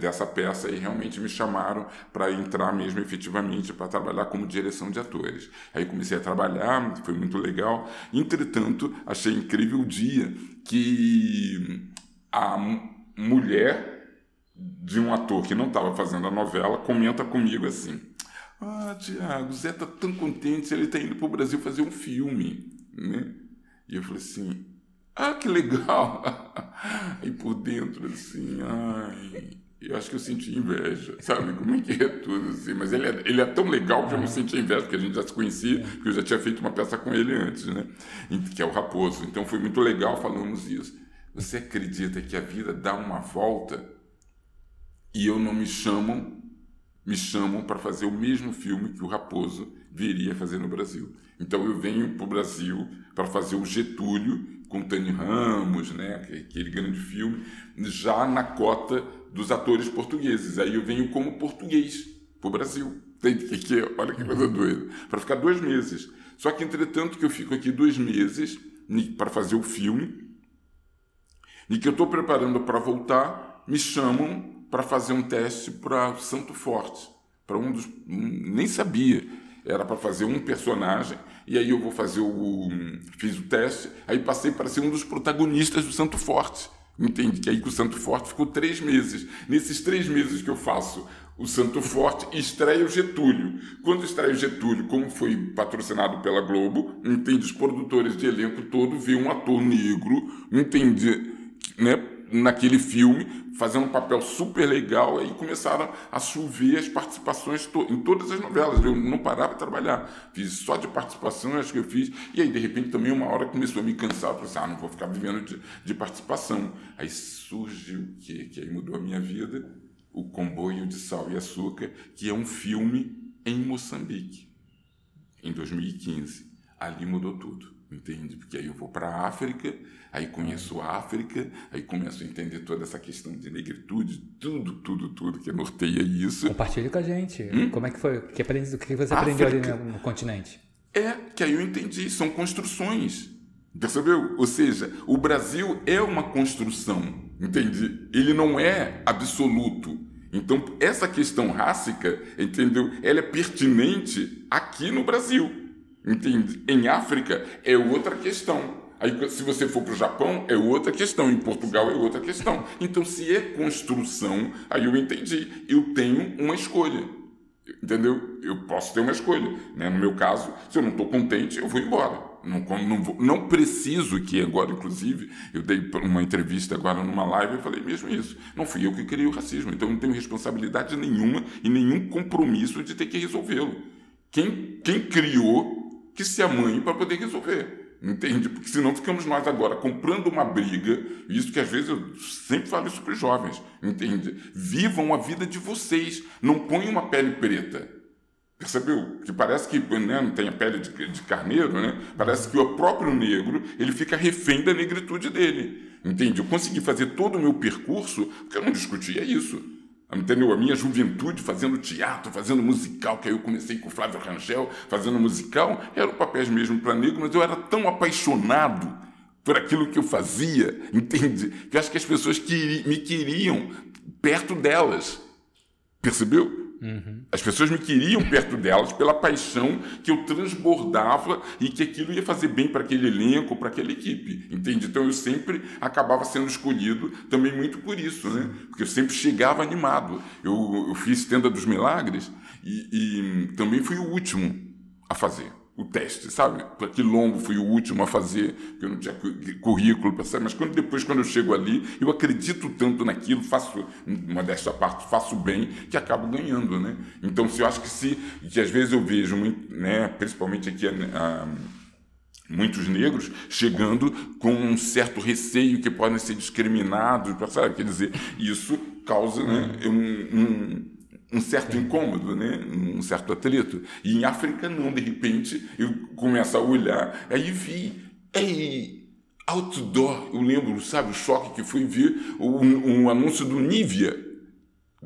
[SPEAKER 2] dessa peça aí, realmente me chamaram para entrar mesmo efetivamente para trabalhar como direção de atores. Aí comecei a trabalhar, foi muito legal. Entretanto, achei incrível o dia que a mulher de um ator que não estava fazendo a novela comenta comigo assim: Ah, Tiago, Zé tá tão contente, ele tá indo para o Brasil fazer um filme, né? E eu falei assim: Ah, que legal! Aí por dentro, assim, ai. Eu acho que eu senti inveja, sabe? Como é que é tudo assim? Mas ele é, ele é tão legal que eu não senti inveja, porque a gente já se conhecia, porque eu já tinha feito uma peça com ele antes, né? Que é o Raposo. Então foi muito legal falamos isso. Você acredita que a vida dá uma volta e eu não me chamam, me chamam para fazer o mesmo filme que o Raposo viria fazer no Brasil. Então eu venho para o Brasil para fazer o Getúlio com Tânia Ramos, né, aquele grande filme, já na cota dos atores portugueses. Aí eu venho como português para o Brasil. Que, olha que coisa doida. Para ficar dois meses. Só que, entretanto, que eu fico aqui dois meses para fazer o filme, e que eu estou preparando para voltar, me chamam para fazer um teste para Santo Forte, para um dos nem sabia, era para fazer um personagem e aí eu vou fazer o fiz o teste, aí passei para ser um dos protagonistas do Santo Forte. Entende? Que aí que o Santo Forte ficou três meses. Nesses três meses que eu faço o Santo Forte, estreia o Getúlio. Quando estreia o Getúlio, como foi patrocinado pela Globo, entende? Os produtores de elenco todo viam um ator negro, entende? Né, naquele filme, fazendo um papel super legal, aí começaram a chover as participações em todas as novelas. Eu não parava de trabalhar, fiz só de participação, acho que eu fiz, e aí de repente também uma hora começou a me cansar, eu falei assim, ah, não vou ficar vivendo de, de participação. Aí surge o que, que aí mudou a minha vida, o Comboio de Sal e Açúcar, que é um filme em Moçambique, em 2015. Ali mudou tudo entende? Porque aí eu vou para a África, aí conheço a África, aí começo a entender toda essa questão de negritude, tudo, tudo, tudo que norteia isso.
[SPEAKER 1] Compartilhe com a gente. Hum? Como é que foi? O que, aprendi, o que você África, aprendeu ali no, no, continente?
[SPEAKER 2] É, que aí eu entendi, são construções. Percebeu? Ou seja, o Brasil é uma construção, entende? Ele não é absoluto. Então, essa questão rássica, entendeu? Ela é pertinente aqui no Brasil, entende? Em África é outra questão. Aí, se você for para o Japão, é outra questão. Em Portugal, é outra questão. Então, se é construção, aí eu entendi. Eu tenho uma escolha. Entendeu? Eu posso ter uma escolha. Né? No meu caso, se eu não estou contente, eu vou embora. Não, não, vou, não, preciso que agora, inclusive, eu dei uma entrevista agora numa live e falei mesmo isso. Não fui eu que criei o racismo, então eu não tenho responsabilidade nenhuma e nenhum compromisso de ter que resolvê-lo. Quem, quem criou que se amanhe para poder resolver. Entende? Porque senão ficamos nós agora comprando uma briga, isso que às vezes eu sempre falo isso para os jovens, entende? Vivam a vida de vocês, não ponham uma pele preta. Percebeu? Que parece que né, não tem a pele de, de carneiro, né? Parece que o próprio negro ele fica refém da negritude dele. Entende? Eu consegui fazer todo o meu percurso porque eu não discutia isso. Entendeu? A minha juventude fazendo teatro, fazendo musical, que aí eu comecei com o Flávio Rangel fazendo musical, eram papéis mesmo para negro, mas eu era tão apaixonado por aquilo que eu fazia, entende? Que eu acho que as pessoas me queriam perto delas. Percebeu? Uhum. As pessoas me queriam perto delas pela paixão que eu transbordava e que aquilo ia fazer bem para aquele elenco, para aquela equipe, entende? Então eu sempre acabava sendo escolhido também muito por isso, né? Porque eu sempre chegava animado. Eu, eu fiz Tenda dos Milagres e, e também fui o último a fazer o teste, sabe? Para Quilombo fui o último a fazer, porque eu não tinha currículo, percebe? Mas quando, depois, quando eu chego ali, eu acredito tanto naquilo, faço, uma desta parte, faço bem, que acabo ganhando, né? Então, se eu acho que se, que às vezes eu vejo, né, principalmente aqui a, a muitos negros chegando com um certo receio que podem ser discriminados, sabe? Quer dizer, isso causa né, um, um um certo incômodo, né? um certo atrito. E em África, não, de repente, eu começo a olhar, aí vi, ei, outdoor, eu lembro, sabe, o choque que foi ver um, um anúncio do Nivea,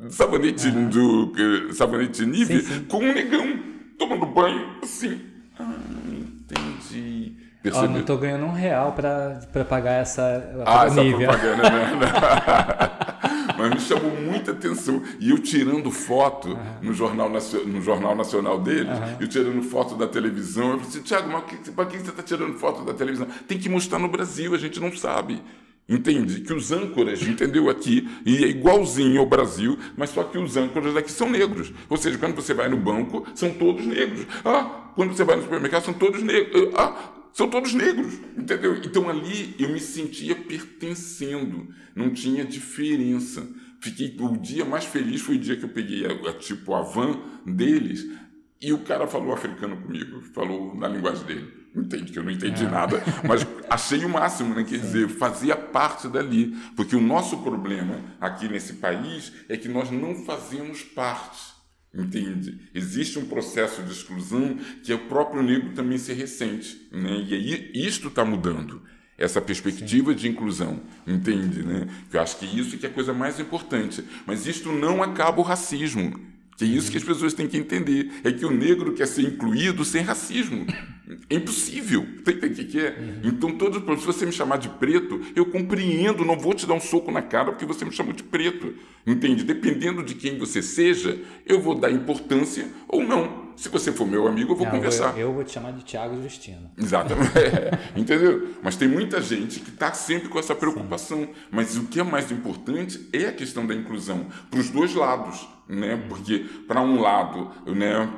[SPEAKER 2] sabonete, uhum. do, sabonete Nivea, sim, sim. com um negão tomando banho, assim. Ah, entendi.
[SPEAKER 1] Percebeu? Oh, não estou ganhando um real para pagar essa, ah,
[SPEAKER 2] essa propaganda, né? mas me chamou muita atenção. E eu tirando foto uhum. no, jornal, no Jornal Nacional deles, uhum. eu tirando foto da televisão. Eu falei assim, Tiago, mas para que você está tirando foto da televisão? Tem que mostrar no Brasil, a gente não sabe. Entende? Que os âncoras, entendeu? Aqui, e é igualzinho ao Brasil, mas só que os âncoras daqui são negros. Ou seja, quando você vai no banco, são todos negros. Ah, quando você vai no supermercado, são todos negros. Ah, são todos negros, entendeu? Então ali eu me sentia pertencendo, não tinha diferença. Fiquei o dia mais feliz foi o dia que eu peguei a, a, tipo a van deles e o cara falou africano comigo, falou na linguagem dele. Entende que eu não entendi é. nada, mas achei o máximo, né? Quer Sim. dizer, fazia parte dali, porque o nosso problema aqui nesse país é que nós não fazemos parte Entende? Existe um processo de exclusão que o próprio negro também se ressente. Né? E aí isto está mudando. Essa perspectiva Sim. de inclusão, entende? Né? Eu acho que isso que é a coisa mais importante. Mas isto não acaba o racismo. Que é isso que as pessoas têm que entender. É que o negro quer ser incluído sem racismo. É impossível. Tem que que é? Uhum. Então, todos, se você me chamar de preto, eu compreendo, não vou te dar um soco na cara porque você me chamou de preto. Entende? Dependendo de quem você seja, eu vou dar importância ou não. Se você for meu amigo, eu vou não, conversar.
[SPEAKER 1] Eu, eu, vou te chamar de Tiago Justino.
[SPEAKER 2] Exatamente. É, entendeu? Mas tem muita gente que está sempre com essa preocupação. Sim. Mas o que é mais importante é a questão da inclusão para os dois lados. Né? Porque, para um lado, né,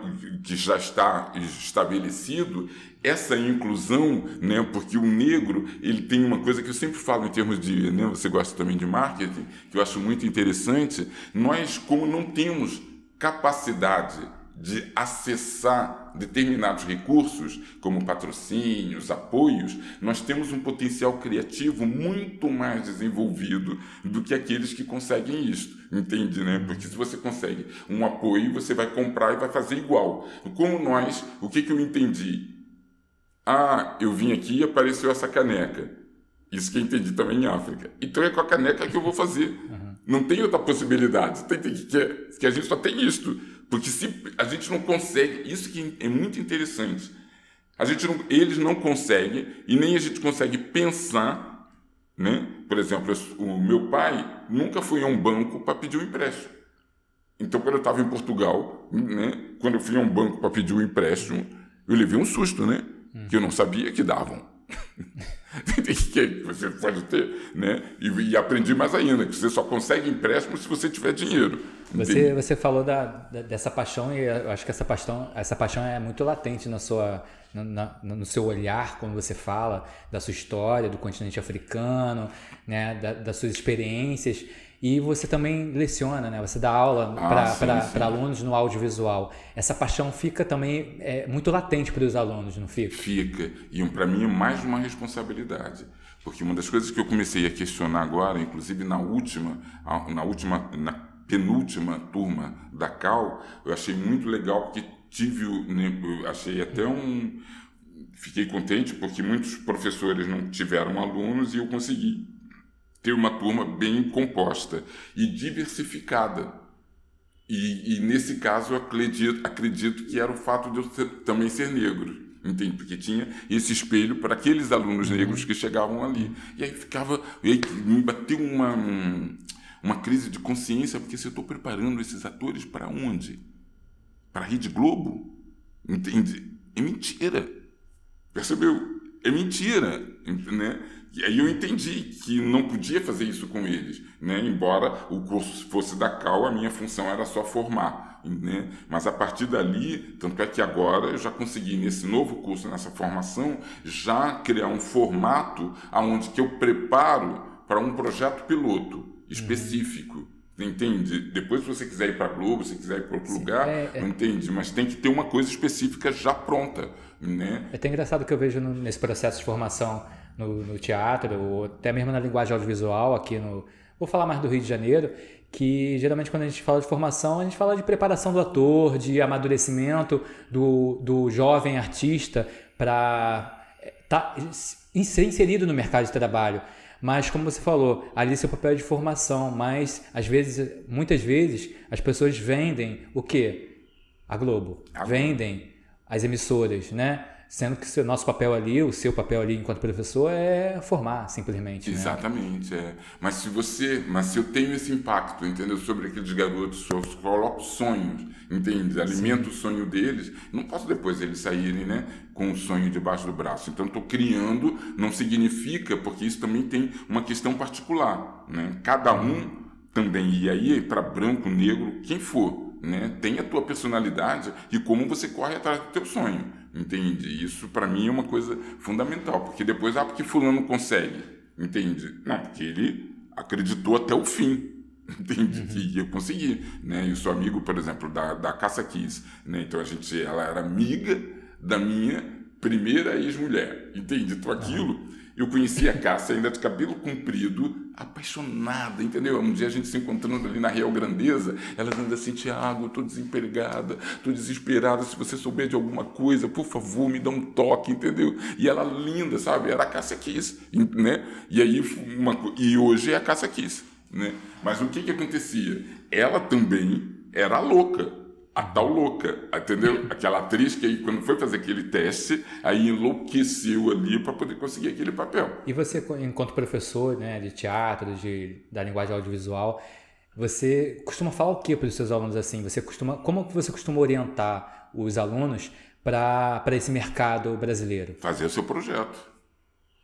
[SPEAKER 2] que já está estabelecido, essa inclusão, né, porque o negro ele tem uma coisa que eu sempre falo em termos de, né, você gosta também de marketing, que eu acho muito interessante, nós como não temos capacidade de acessar determinados recursos, como patrocínios, apoios, nós temos um potencial criativo muito mais desenvolvido do que aqueles que conseguem isso, entende, né? Porque se você consegue um apoio, você vai comprar e vai fazer igual. Como nós, o que, que eu entendi? Ah, eu vim aqui e apareceu essa caneca. Isso que eu entendi também em África. Então é com a caneca que eu vou fazer. Uhum. Não tem outra possibilidade. Tem, tem, que, que a gente só tem isto. Porque se a gente não consegue. Isso que é muito interessante. A gente não, eles não conseguem e nem a gente consegue pensar, né? Por exemplo, o meu pai nunca foi a um banco para pedir um empréstimo. Então, quando eu estava em Portugal, né? Quando eu fui a um banco para pedir um empréstimo, eu levei um susto, né? Que eu não sabia que davam. que você pode ter, né? E, e, aprendi mais ainda, que você só consegue empréstimo se você tiver dinheiro.
[SPEAKER 1] Você, você falou da, da, dessa paixão e eu acho que essa paixão, essa paixão é muito latente na sua, na, no seu olhar quando você fala da sua história, do continente africano, né? Da, das suas experiências. E você também leciona, né? Você dá aula ah, para alunos no audiovisual. Essa paixão fica também é, muito latente para os alunos, não fica?
[SPEAKER 2] Fica. E para mim é mais uma responsabilidade. Porque uma das coisas que eu comecei a questionar agora, inclusive na última, na última, na penúltima turma da Cal, eu achei muito legal porque tive, né, achei até um, fiquei contente porque muitos professores não tiveram alunos e eu consegui ter uma turma bem composta e diversificada. E, e nesse caso, eu acredito, acredito que era o fato de eu ser, também ser negro. Entende? Porque tinha esse espelho para aqueles alunos uhum. negros que chegavam ali. E aí ficava. E aí me bateu uma, uma crise de consciência, porque se eu estou preparando esses atores para onde? Para a Rede Globo? Entende? É mentira. Percebeu? É mentira. Né? E aí eu entendi que não podia fazer isso com eles, né? Embora o curso fosse da Cal, a minha função era só formar, né? Mas a partir dali, tanto é que agora eu já consegui nesse novo curso, nessa formação, já criar um formato aonde que eu preparo para um projeto piloto específico. Uhum. Entende? Depois, se você quiser ir para a Globo, se quiser ir para outro Sim, lugar, é, é. entende. Mas tem que ter uma coisa específica já pronta. Né?
[SPEAKER 1] É até engraçado que eu vejo nesse processo de formação no, no, teatro, ou até mesmo na linguagem audiovisual aqui no. Vou falar mais do Rio de Janeiro, que geralmente quando a gente fala de formação, a gente fala de preparação do ator, de amadurecimento do, do jovem artista para tá, ser inserido no mercado de trabalho. Mas como você falou, ali seu papel é de formação, mas às vezes, muitas vezes, as pessoas vendem o quê? A Globo. Vendem as emissoras, né? Sendo que o nosso papel ali, o seu papel ali enquanto professor é formar, simplesmente.
[SPEAKER 2] Né? Exatamente, é. Mas se você, mas se eu tenho esse impacto, entendeu, sobre aqueles garotos, eu coloco sonhos, entende, alimento Sim. o sonho deles, não posso depois eles saírem, né, com o sonho debaixo do braço. Então estou criando, não significa, porque isso também tem uma questão particular, né? Cada um também e aí para branco, negro, quem for, né, tem a tua personalidade e como você corre atrás do teu sonho. Entende? Isso para mim é uma coisa fundamental, porque depois, ah, porque fulano consegue. Entende? Não, porque ele acreditou até o fim. Entende? Uhum. Que ia conseguir. Né? E o seu amigo, por exemplo, da, da Caça Kiss, né? Então a gente, ela era amiga da minha primeira ex-mulher. Entende? Então aquilo. Uhum eu conheci a Cássia ainda de cabelo comprido, apaixonada, entendeu? Um dia a gente se encontrando ali na Real Grandeza, ela dizendo assim, Tiago, estou desempregada, estou desesperada, se você souber de alguma coisa, por favor, me dá um toque, entendeu? E ela linda, sabe? Era a Cássia Kiss, né? E aí, uma, e hoje é a Cássia Kiss, né? Mas o que que acontecia? Ela também era louca, a tal louca, entendeu? Aquela atriz que aí, quando foi fazer aquele teste, aí enlouqueceu ali para poder conseguir aquele papel.
[SPEAKER 1] E você, enquanto professor né, de teatro, de, da linguagem audiovisual, você costuma falar o que para os seus alunos assim? Você costuma, como você costuma orientar os alunos para esse mercado brasileiro?
[SPEAKER 2] Fazer o seu projeto,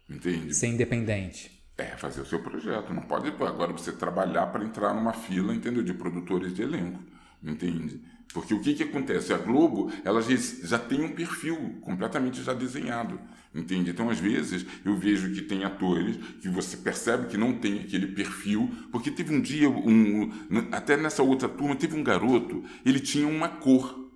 [SPEAKER 2] entende?
[SPEAKER 1] Ser independente.
[SPEAKER 2] É, fazer o seu projeto. Não pode agora você trabalhar para entrar numa fila, entendeu? De produtores de elenco, entende? Porque o que, que acontece? A Globo ela já, já tem um perfil completamente já desenhado. Entende? Então, às vezes, eu vejo que tem atores que você percebe que não tem aquele perfil, porque teve um dia, um, até nessa outra turma, teve um garoto, ele tinha uma cor.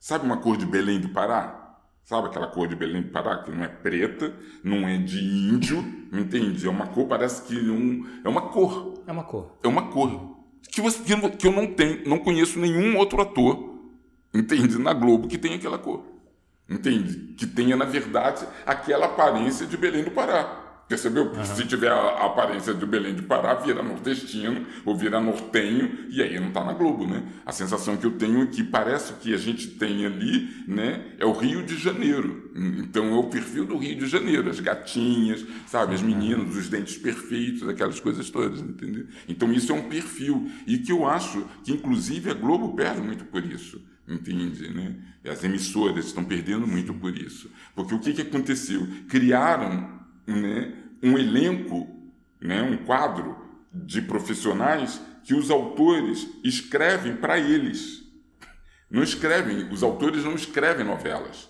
[SPEAKER 2] Sabe uma cor de Belém do Pará? Sabe aquela cor de Belém do Pará, que não é preta, não é de índio, entende? É uma cor, parece que um, é uma cor.
[SPEAKER 1] É uma cor.
[SPEAKER 2] É uma cor que, você, que eu não tenho, não conheço nenhum outro ator, entende, na Globo que tenha aquela cor. Entende? Que tenha, na verdade, aquela aparência de Belém do Pará. Percebeu? Uhum. Se tiver a, aparência do Belém de Pará, vira nordestino ou vira nortenho, e aí não está na Globo, né? A sensação que eu tenho é que parece que a gente tem ali, né, é o Rio de Janeiro. Então é o perfil do Rio de Janeiro, as gatinhas, sabe, as meninas, os dentes perfeitos, aquelas coisas todas, entendeu? Então isso é um perfil. E que eu acho que, inclusive, a Globo perde muito por isso entende? Né? As emissoras estão perdendo muito por isso. Porque o que, que aconteceu? Criaram né, um elenco, né, um quadro de profissionais que os autores escrevem para eles. Não escrevem, os autores não escrevem novelas,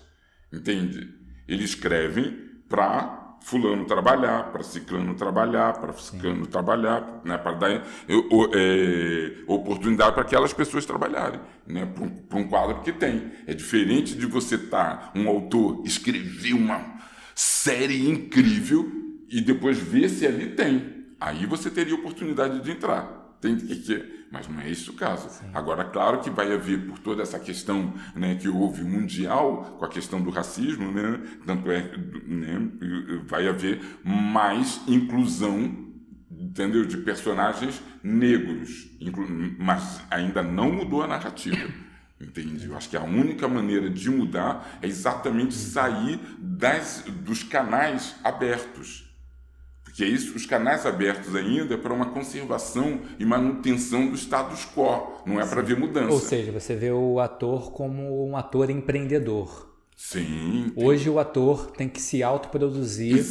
[SPEAKER 2] entende? Eles escrevem para fulano trabalhar, para ciclano trabalhar, para ciclano trabalhar, né, para dar é, oportunidade para aquelas pessoas trabalharem, né, para um, um, quadro que tem. É diferente de você estar, tá, um autor escrever uma série incrível e depois ver se ali tem. Aí você teria oportunidade de entrar. Tem que, mas não é esse o caso. Sim. Agora, claro que vai haver, por toda essa questão né, que houve mundial, com a questão do racismo, né, tanto é né, vai haver mais inclusão entendeu? de personagens negros, mas ainda não mudou a narrativa. Entende? Eu acho que a única maneira de mudar é exatamente sair das, dos canais abertos. Porque é isso, os canais abertos ainda é para uma conservação e manutenção do status quo, não é para ver mudança.
[SPEAKER 1] Ou seja, você vê o ator como um ator empreendedor.
[SPEAKER 2] Sim.
[SPEAKER 1] Hoje o ator tem que se autoproduzir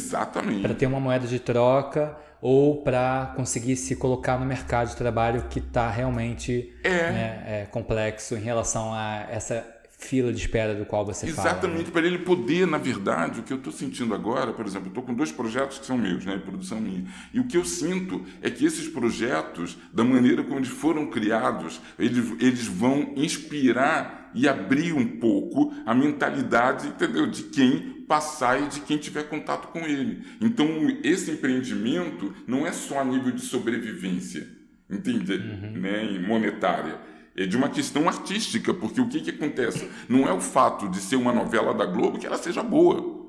[SPEAKER 1] para ter uma moeda de troca ou para conseguir se colocar no mercado de trabalho que está realmente é. Né, é, complexo em relação a essa fila de espera do qual você
[SPEAKER 2] Exatamente,
[SPEAKER 1] fala. Exatamente,
[SPEAKER 2] né? para ele poder, na verdade, o que eu estou sentindo agora, por exemplo, eu estou com dois projetos que são meus, né, produção minha, e o que eu sinto é que esses projetos, da maneira como eles foram criados, eles, eles vão inspirar e abrir um pouco a mentalidade, entendeu, de quem passar e de quem tiver contato com ele. Então, esse empreendimento não é só a nível de sobrevivência, entende? Uhum. Né, monetária. É de uma questão artística, porque o que, que acontece? Não é o fato de ser uma novela da Globo que ela seja boa.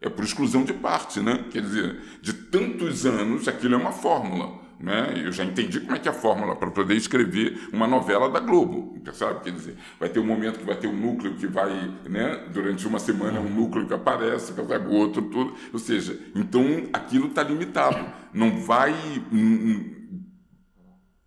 [SPEAKER 2] É por exclusão de parte, né? Quer dizer, de tantos anos, aquilo é uma fórmula. Né? Eu já entendi como é que é a fórmula para poder escrever uma novela da Globo, sabe? Quer dizer, vai ter um momento que vai ter um núcleo que vai, né? Durante uma semana um núcleo que aparece, o outro, tudo. Ou seja, então aquilo está limitado. Não vai.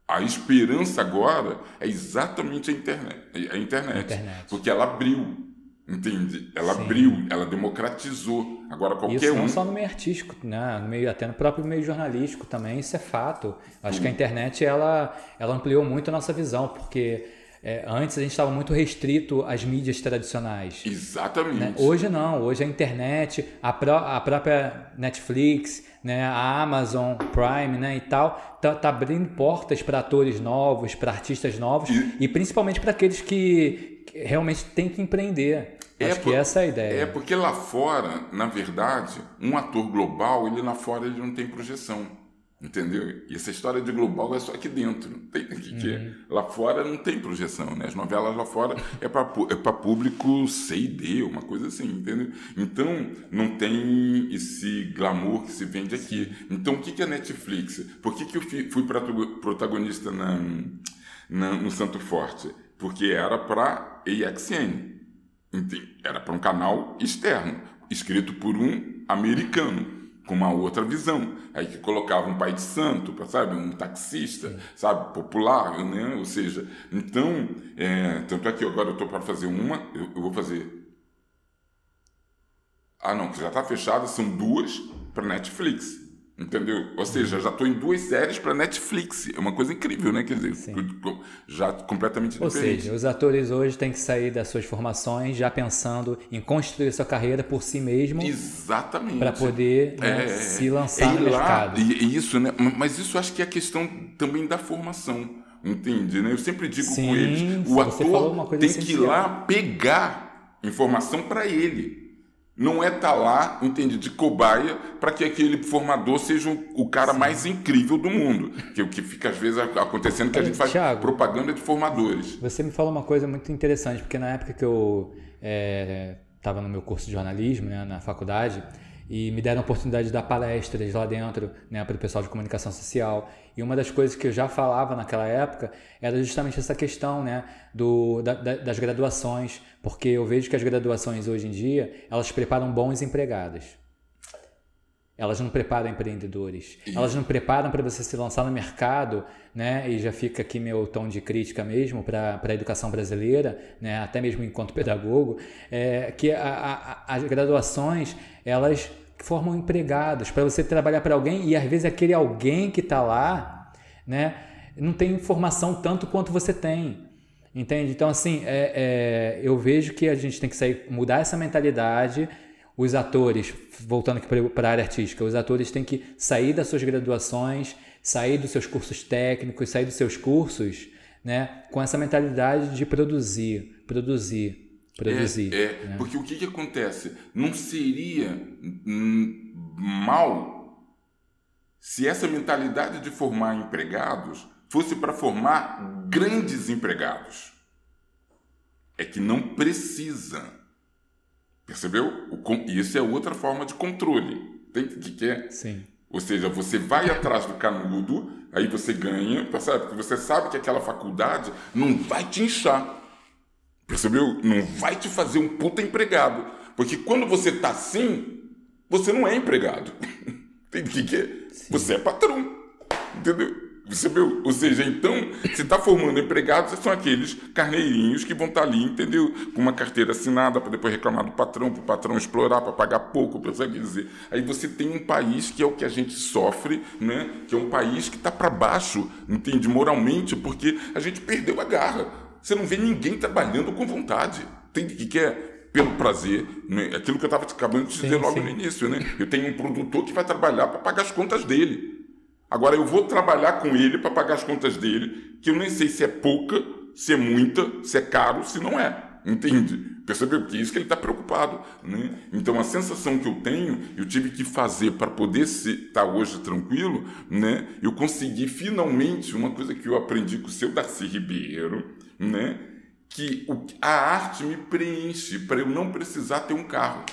[SPEAKER 2] A esperança agora é exatamente a internet, a internet, internet. porque ela abriu Entende? Ela Sim. abriu, ela democratizou. Agora qualquer
[SPEAKER 1] isso
[SPEAKER 2] não
[SPEAKER 1] um... só no meio artístico, né? no meio, até no próprio meio jornalístico também, isso é fato. Acho que a internet ela, ela ampliou muito a nossa visão, porque é, antes a gente estava muito restrito às mídias tradicionais.
[SPEAKER 2] Exatamente.
[SPEAKER 1] Né? Hoje não, hoje a internet, a, pró a própria Netflix, né? a Amazon Prime né? e tal, tá, tá abrindo portas para atores novos, para artistas novos e, e principalmente para aqueles que realmente têm que empreender. É Acho por, que essa é a ideia.
[SPEAKER 2] É porque lá fora, na verdade, um ator global, ele lá fora ele não tem projeção. Entendeu? E essa história de global é só aqui dentro. Tem, que, uhum. Lá fora não tem projeção, né? As novelas lá fora é para é público C e D, uma coisa assim, entendeu? Então, não tem esse glamour que se vende aqui. Então, o que, que é Netflix? Por que, que eu fui protagonista na, na no Santo Forte? Porque era para AXN. Era para um canal externo, escrito por um americano com uma outra visão. Aí que colocava um pai de santo, sabe, um taxista, sabe, popular, né? Ou seja, então, é, tanto é que agora eu estou para fazer uma, eu, eu, vou fazer. Ah, não, que já está fechada, são duas para Netflix. Entendeu? Ou seja, já estou em duas séries para Netflix. É uma coisa incrível, né? Quer dizer, Sim. já completamente
[SPEAKER 1] Ou
[SPEAKER 2] diferente.
[SPEAKER 1] Ou seja, os atores hoje têm que sair das suas formações já pensando em construir sua carreira por si mesmo.
[SPEAKER 2] Exatamente.
[SPEAKER 1] Para poder né, é, se lançar é no lá, mercado.
[SPEAKER 2] E, isso, né? Mas isso acho que é a questão também da formação. Entende? Né? Eu sempre digo
[SPEAKER 1] Sim,
[SPEAKER 2] com eles: o ator tem essencial. que ir lá pegar informação para ele não é estar tá lá, entende, de cobaia para que aquele formador seja o, cara Sim. mais incrível do mundo. Que é o que fica às vezes acontecendo que a gente faz Thiago, propaganda de formadores.
[SPEAKER 1] Você me falou uma coisa muito interessante, porque na época que eu estava é, no meu curso de jornalismo, né, na faculdade, e me deram a oportunidade de dar palestras lá dentro né, para o pessoal de comunicação social. E uma das coisas que eu já falava naquela época era justamente essa questão né, do, da, das graduações, porque eu vejo que as graduações hoje em dia elas preparam bons empregados. Elas não preparam empreendedores. Elas não preparam para você se lançar no mercado, né? E já fica aqui meu tom de crítica mesmo para a educação brasileira, né? Até mesmo enquanto pedagogo, é, que a, a, as graduações elas formam empregados para você trabalhar para alguém e às vezes aquele alguém que está lá, né? Não tem informação tanto quanto você tem. Entende? Então, assim, é, é, eu vejo que a gente tem que sair, mudar essa mentalidade os atores, voltando aqui para a área artística, os atores têm que sair das suas graduações, sair dos seus cursos técnicos, sair dos seus cursos, né, com essa mentalidade de produzir, produzir, produzir.
[SPEAKER 2] É, é
[SPEAKER 1] né?
[SPEAKER 2] porque o que, que acontece? Não seria hum, mal se essa mentalidade de formar empregados fosse para formar grandes empregados. É que não precisa. Percebeu? E isso é outra forma de controle. Tem que quer.
[SPEAKER 1] Sim.
[SPEAKER 2] Ou seja, você vai atrás do canudo, aí você ganha, percebe? Porque você sabe que aquela faculdade não vai te inchar. Percebeu? Não vai te fazer um puta empregado. Porque quando você tá assim, você não é empregado. Tem que quer? Você é patrão. Entendeu? Você viu? Ou seja, então, você está formando empregados, são aqueles carneirinhos que vão estar tá ali, entendeu? Com uma carteira assinada para depois reclamar do patrão, para o patrão explorar, para pagar pouco, para dizer. Aí você tem um país que é o que a gente sofre, né? Que é um país que está para baixo, entende? Moralmente, porque a gente perdeu a garra. Você não vê ninguém trabalhando com vontade. Tem que quer pelo prazer, né? aquilo que eu estava acabando de dizer sim, logo sim. no início, né? Eu tenho um produtor que vai trabalhar para pagar as contas dele. Agora eu vou trabalhar com ele para pagar as contas dele, que eu nem sei se é pouca, se é muita, se é caro, se não é. Entende? Percebeu? Porque é isso que ele está preocupado. Né? Então a sensação que eu tenho, eu tive que fazer para poder estar tá hoje tranquilo, né? eu consegui finalmente uma coisa que eu aprendi com o seu Darcy Ribeiro, né? que a arte me preenche para eu não precisar ter um carro.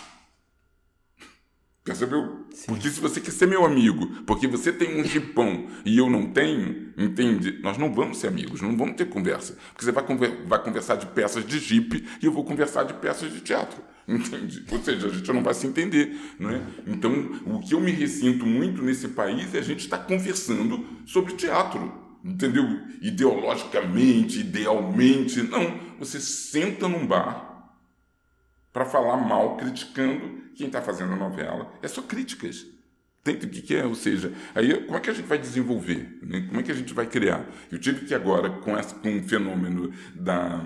[SPEAKER 2] Percebeu? Sim. Porque se você quer ser meu amigo, porque você tem um jipão e eu não tenho, entende? Nós não vamos ser amigos, não vamos ter conversa. Porque você vai, conver vai conversar de peças de jipe e eu vou conversar de peças de teatro. Entende? Ou seja, a gente não vai se entender. Não é? Então, o que eu me ressinto muito nesse país é a gente estar tá conversando sobre teatro. Entendeu? Ideologicamente, idealmente. Não. Você senta num bar para falar mal, criticando quem está fazendo a novela. É só críticas. Tem o que, é, ou seja, aí como é que a gente vai desenvolver? Né? Como é que a gente vai criar? Eu tive que agora, com, essa, com o fenômeno da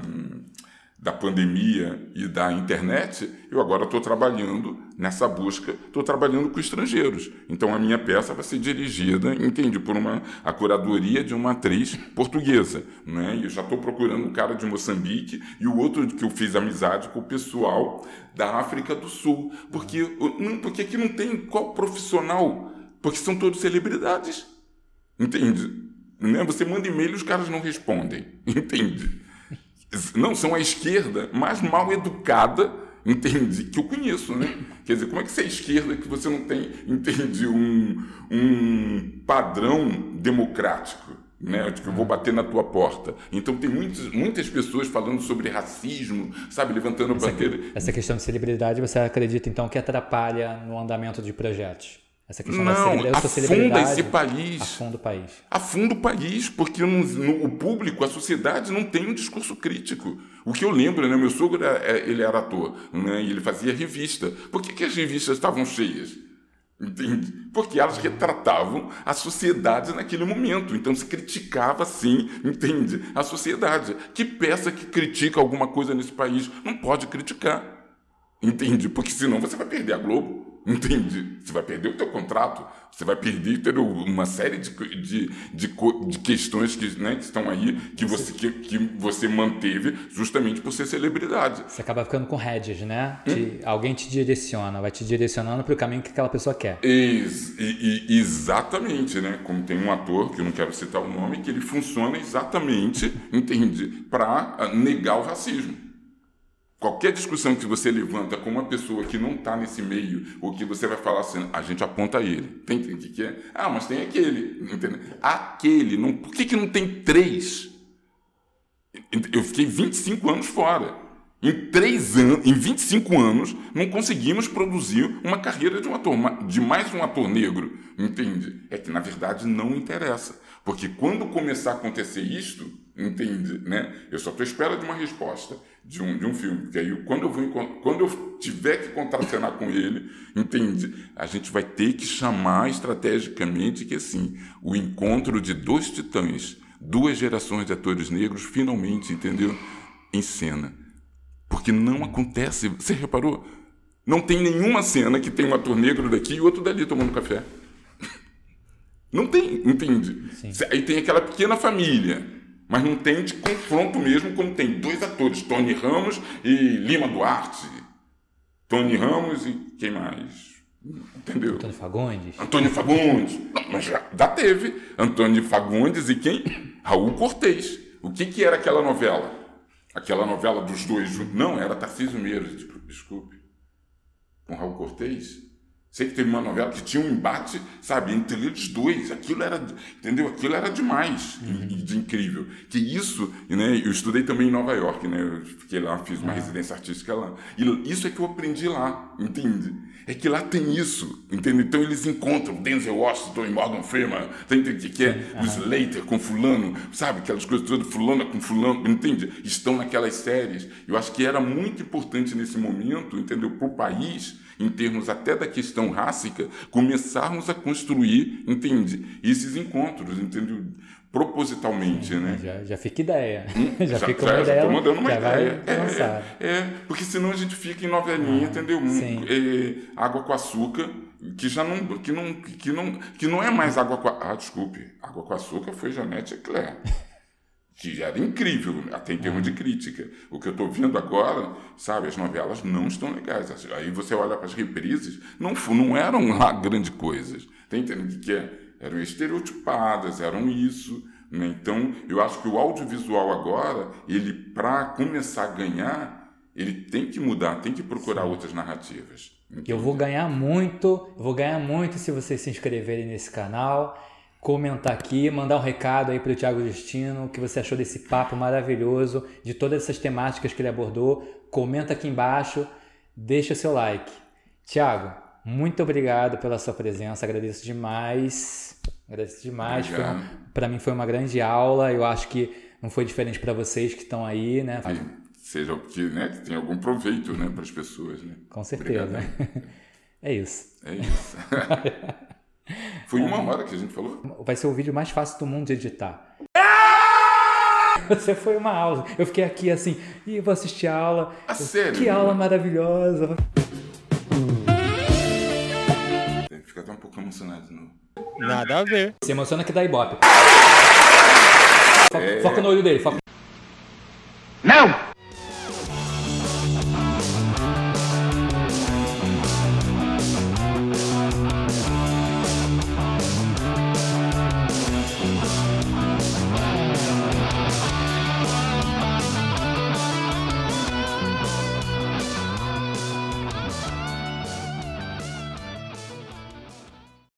[SPEAKER 2] da pandemia e da internet, eu agora estou trabalhando nessa busca, estou trabalhando com estrangeiros. Então a minha peça vai ser dirigida, entende, por uma a curadoria de uma atriz portuguesa, né? E eu já estou procurando um cara de Moçambique e o outro que eu fiz amizade com o pessoal da África do Sul, porque porque aqui não tem qual profissional, porque são todos celebridades, entende? Né? Você manda e-mail e os caras não respondem, entende? Não são a esquerda mais mal educada, entende? Que eu conheço, né? Quer dizer, como é que você é esquerda que você não tem, entende, um, um padrão democrático? Né? Tipo, eu vou bater na tua porta. Então tem muitas, muitas pessoas falando sobre racismo, sabe, levantando a bandeira.
[SPEAKER 1] Essa questão de celebridade, você acredita então que atrapalha no andamento de projetos?
[SPEAKER 2] Essa questão não, da afunda esse país.
[SPEAKER 1] Afunda o país.
[SPEAKER 2] Afunda o país, porque no, no, o público, a sociedade não tem um discurso crítico. O que eu lembro, né, meu sogro é, ele era ator, né, e ele fazia revista. Por que, que as revistas estavam cheias? Entende? Porque elas retratavam a sociedade naquele momento. Então se criticava, sim, entende? A sociedade. Que peça que critica alguma coisa nesse país não pode criticar. Entende? Porque senão você vai perder a Globo. Entende? Você vai perder o teu contrato, você vai perder entendeu? uma série de, de, de, de questões que, né, que estão aí que você, que, que, você manteve justamente por ser celebridade.
[SPEAKER 1] Você acaba ficando com rédeas, né? Hum? Te, alguém te direciona, vai te direcionando para o caminho que aquela pessoa quer.
[SPEAKER 2] Ex, e, e, exatamente, né? Como tem um ator, que eu não quero citar o nome, que ele funciona exatamente, entende? Para negar o racismo. Qualquer discussão que você levanta com uma pessoa que não está nesse meio, ou que você vai falar assim, a gente aponta ele. Tem o que é? Ah, mas tem aquele. Entendeu? Aquele. Não, por que, que não tem três? Eu fiquei 25 anos fora. Em três anos, em 25 anos, não conseguimos produzir uma carreira de um ator, de mais um ator negro, entende? É que na verdade não interessa, porque quando começar a acontecer isto, entende, né? Eu só estou à espera de uma resposta de um, de um filme, porque aí quando eu, vou, quando eu tiver que contracenar com ele, entende? A gente vai ter que chamar estrategicamente que assim, o encontro de dois titãs, duas gerações de atores negros, finalmente, entendeu? Em cena. Porque não acontece. Você reparou? Não tem nenhuma cena que tem um ator negro daqui e outro dali tomando café. Não tem, entende? Sim. Aí tem aquela pequena família, mas não tem de confronto mesmo, como tem dois atores, Tony Ramos e Lima Duarte. Tony Ramos e quem mais? Entendeu?
[SPEAKER 1] Antônio Fagundes.
[SPEAKER 2] Antônio Fagundes. Não, mas já, já teve. Antônio Fagundes e quem? Raul Cortez. O que, que era aquela novela? Aquela novela dos dois juntos. Não, era Tarcísio Meira, desculpe. Com Raul Cortez. Sei que teve uma novela que tinha um embate, sabe, entre eles dois. Aquilo era, entendeu? Aquilo era demais uhum. de incrível. Que isso, né? Eu estudei também em Nova York, né? Eu fiquei lá, fiz uma ah. residência artística lá. E isso é que eu aprendi lá, entende? É que lá tem isso, entende? Então eles encontram Denzel Washington e Morgan Freeman, tem que que é uhum. o Slater com fulano, sabe? Aquelas coisas todas, fulano com fulano, entende? Estão naquelas séries. Eu acho que era muito importante nesse momento, entendeu? Para o país em termos até da questão rássica, começarmos a construir, entende? Esses encontros, entendeu? Propositalmente, Sim, né?
[SPEAKER 1] Já, já fica ideia. Hum? Já, já fica uma já, ideia.
[SPEAKER 2] Já mandando uma ideia. É, é, é, porque senão a gente fica em novelinha, ah, entendeu? É, água com açúcar, que já não que não que não que não é mais água com ah desculpe água com açúcar foi Janete Eclair que era incrível, até em termos de crítica. O que eu estou vendo agora, sabe, as novelas não estão legais. Aí você olha para as reprises, não, não eram lá grandes coisas. Está entendendo que é? Eram estereotipadas, eram isso. Né? Então, eu acho que o audiovisual agora, ele para começar a ganhar, ele tem que mudar, tem que procurar Sim. outras narrativas.
[SPEAKER 1] Entende? Eu vou ganhar muito, vou ganhar muito se vocês se inscreverem nesse canal comentar aqui, mandar um recado aí para o Tiago Justino, o que você achou desse papo maravilhoso, de todas essas temáticas que ele abordou. Comenta aqui embaixo, deixa seu like. Tiago, muito obrigado pela sua presença, agradeço demais. Agradeço demais. Para mim foi uma grande aula. Eu acho que não foi diferente para vocês que estão aí, né?
[SPEAKER 2] Seja que, né, que tenha algum proveito, né, para as pessoas, né?
[SPEAKER 1] Com certeza. Obrigado. É isso.
[SPEAKER 2] É isso. Foi uma hora que a gente falou?
[SPEAKER 1] Vai ser o vídeo mais fácil do mundo de editar. Você foi uma aula. Eu fiquei aqui assim, e vou assistir a aula.
[SPEAKER 2] A sério?
[SPEAKER 1] Que aula maravilhosa.
[SPEAKER 2] Fica até um pouco emocionado de novo.
[SPEAKER 1] Nada a ver. Se emociona que dá ibope. É... Foca no olho dele. Foca...
[SPEAKER 2] Não!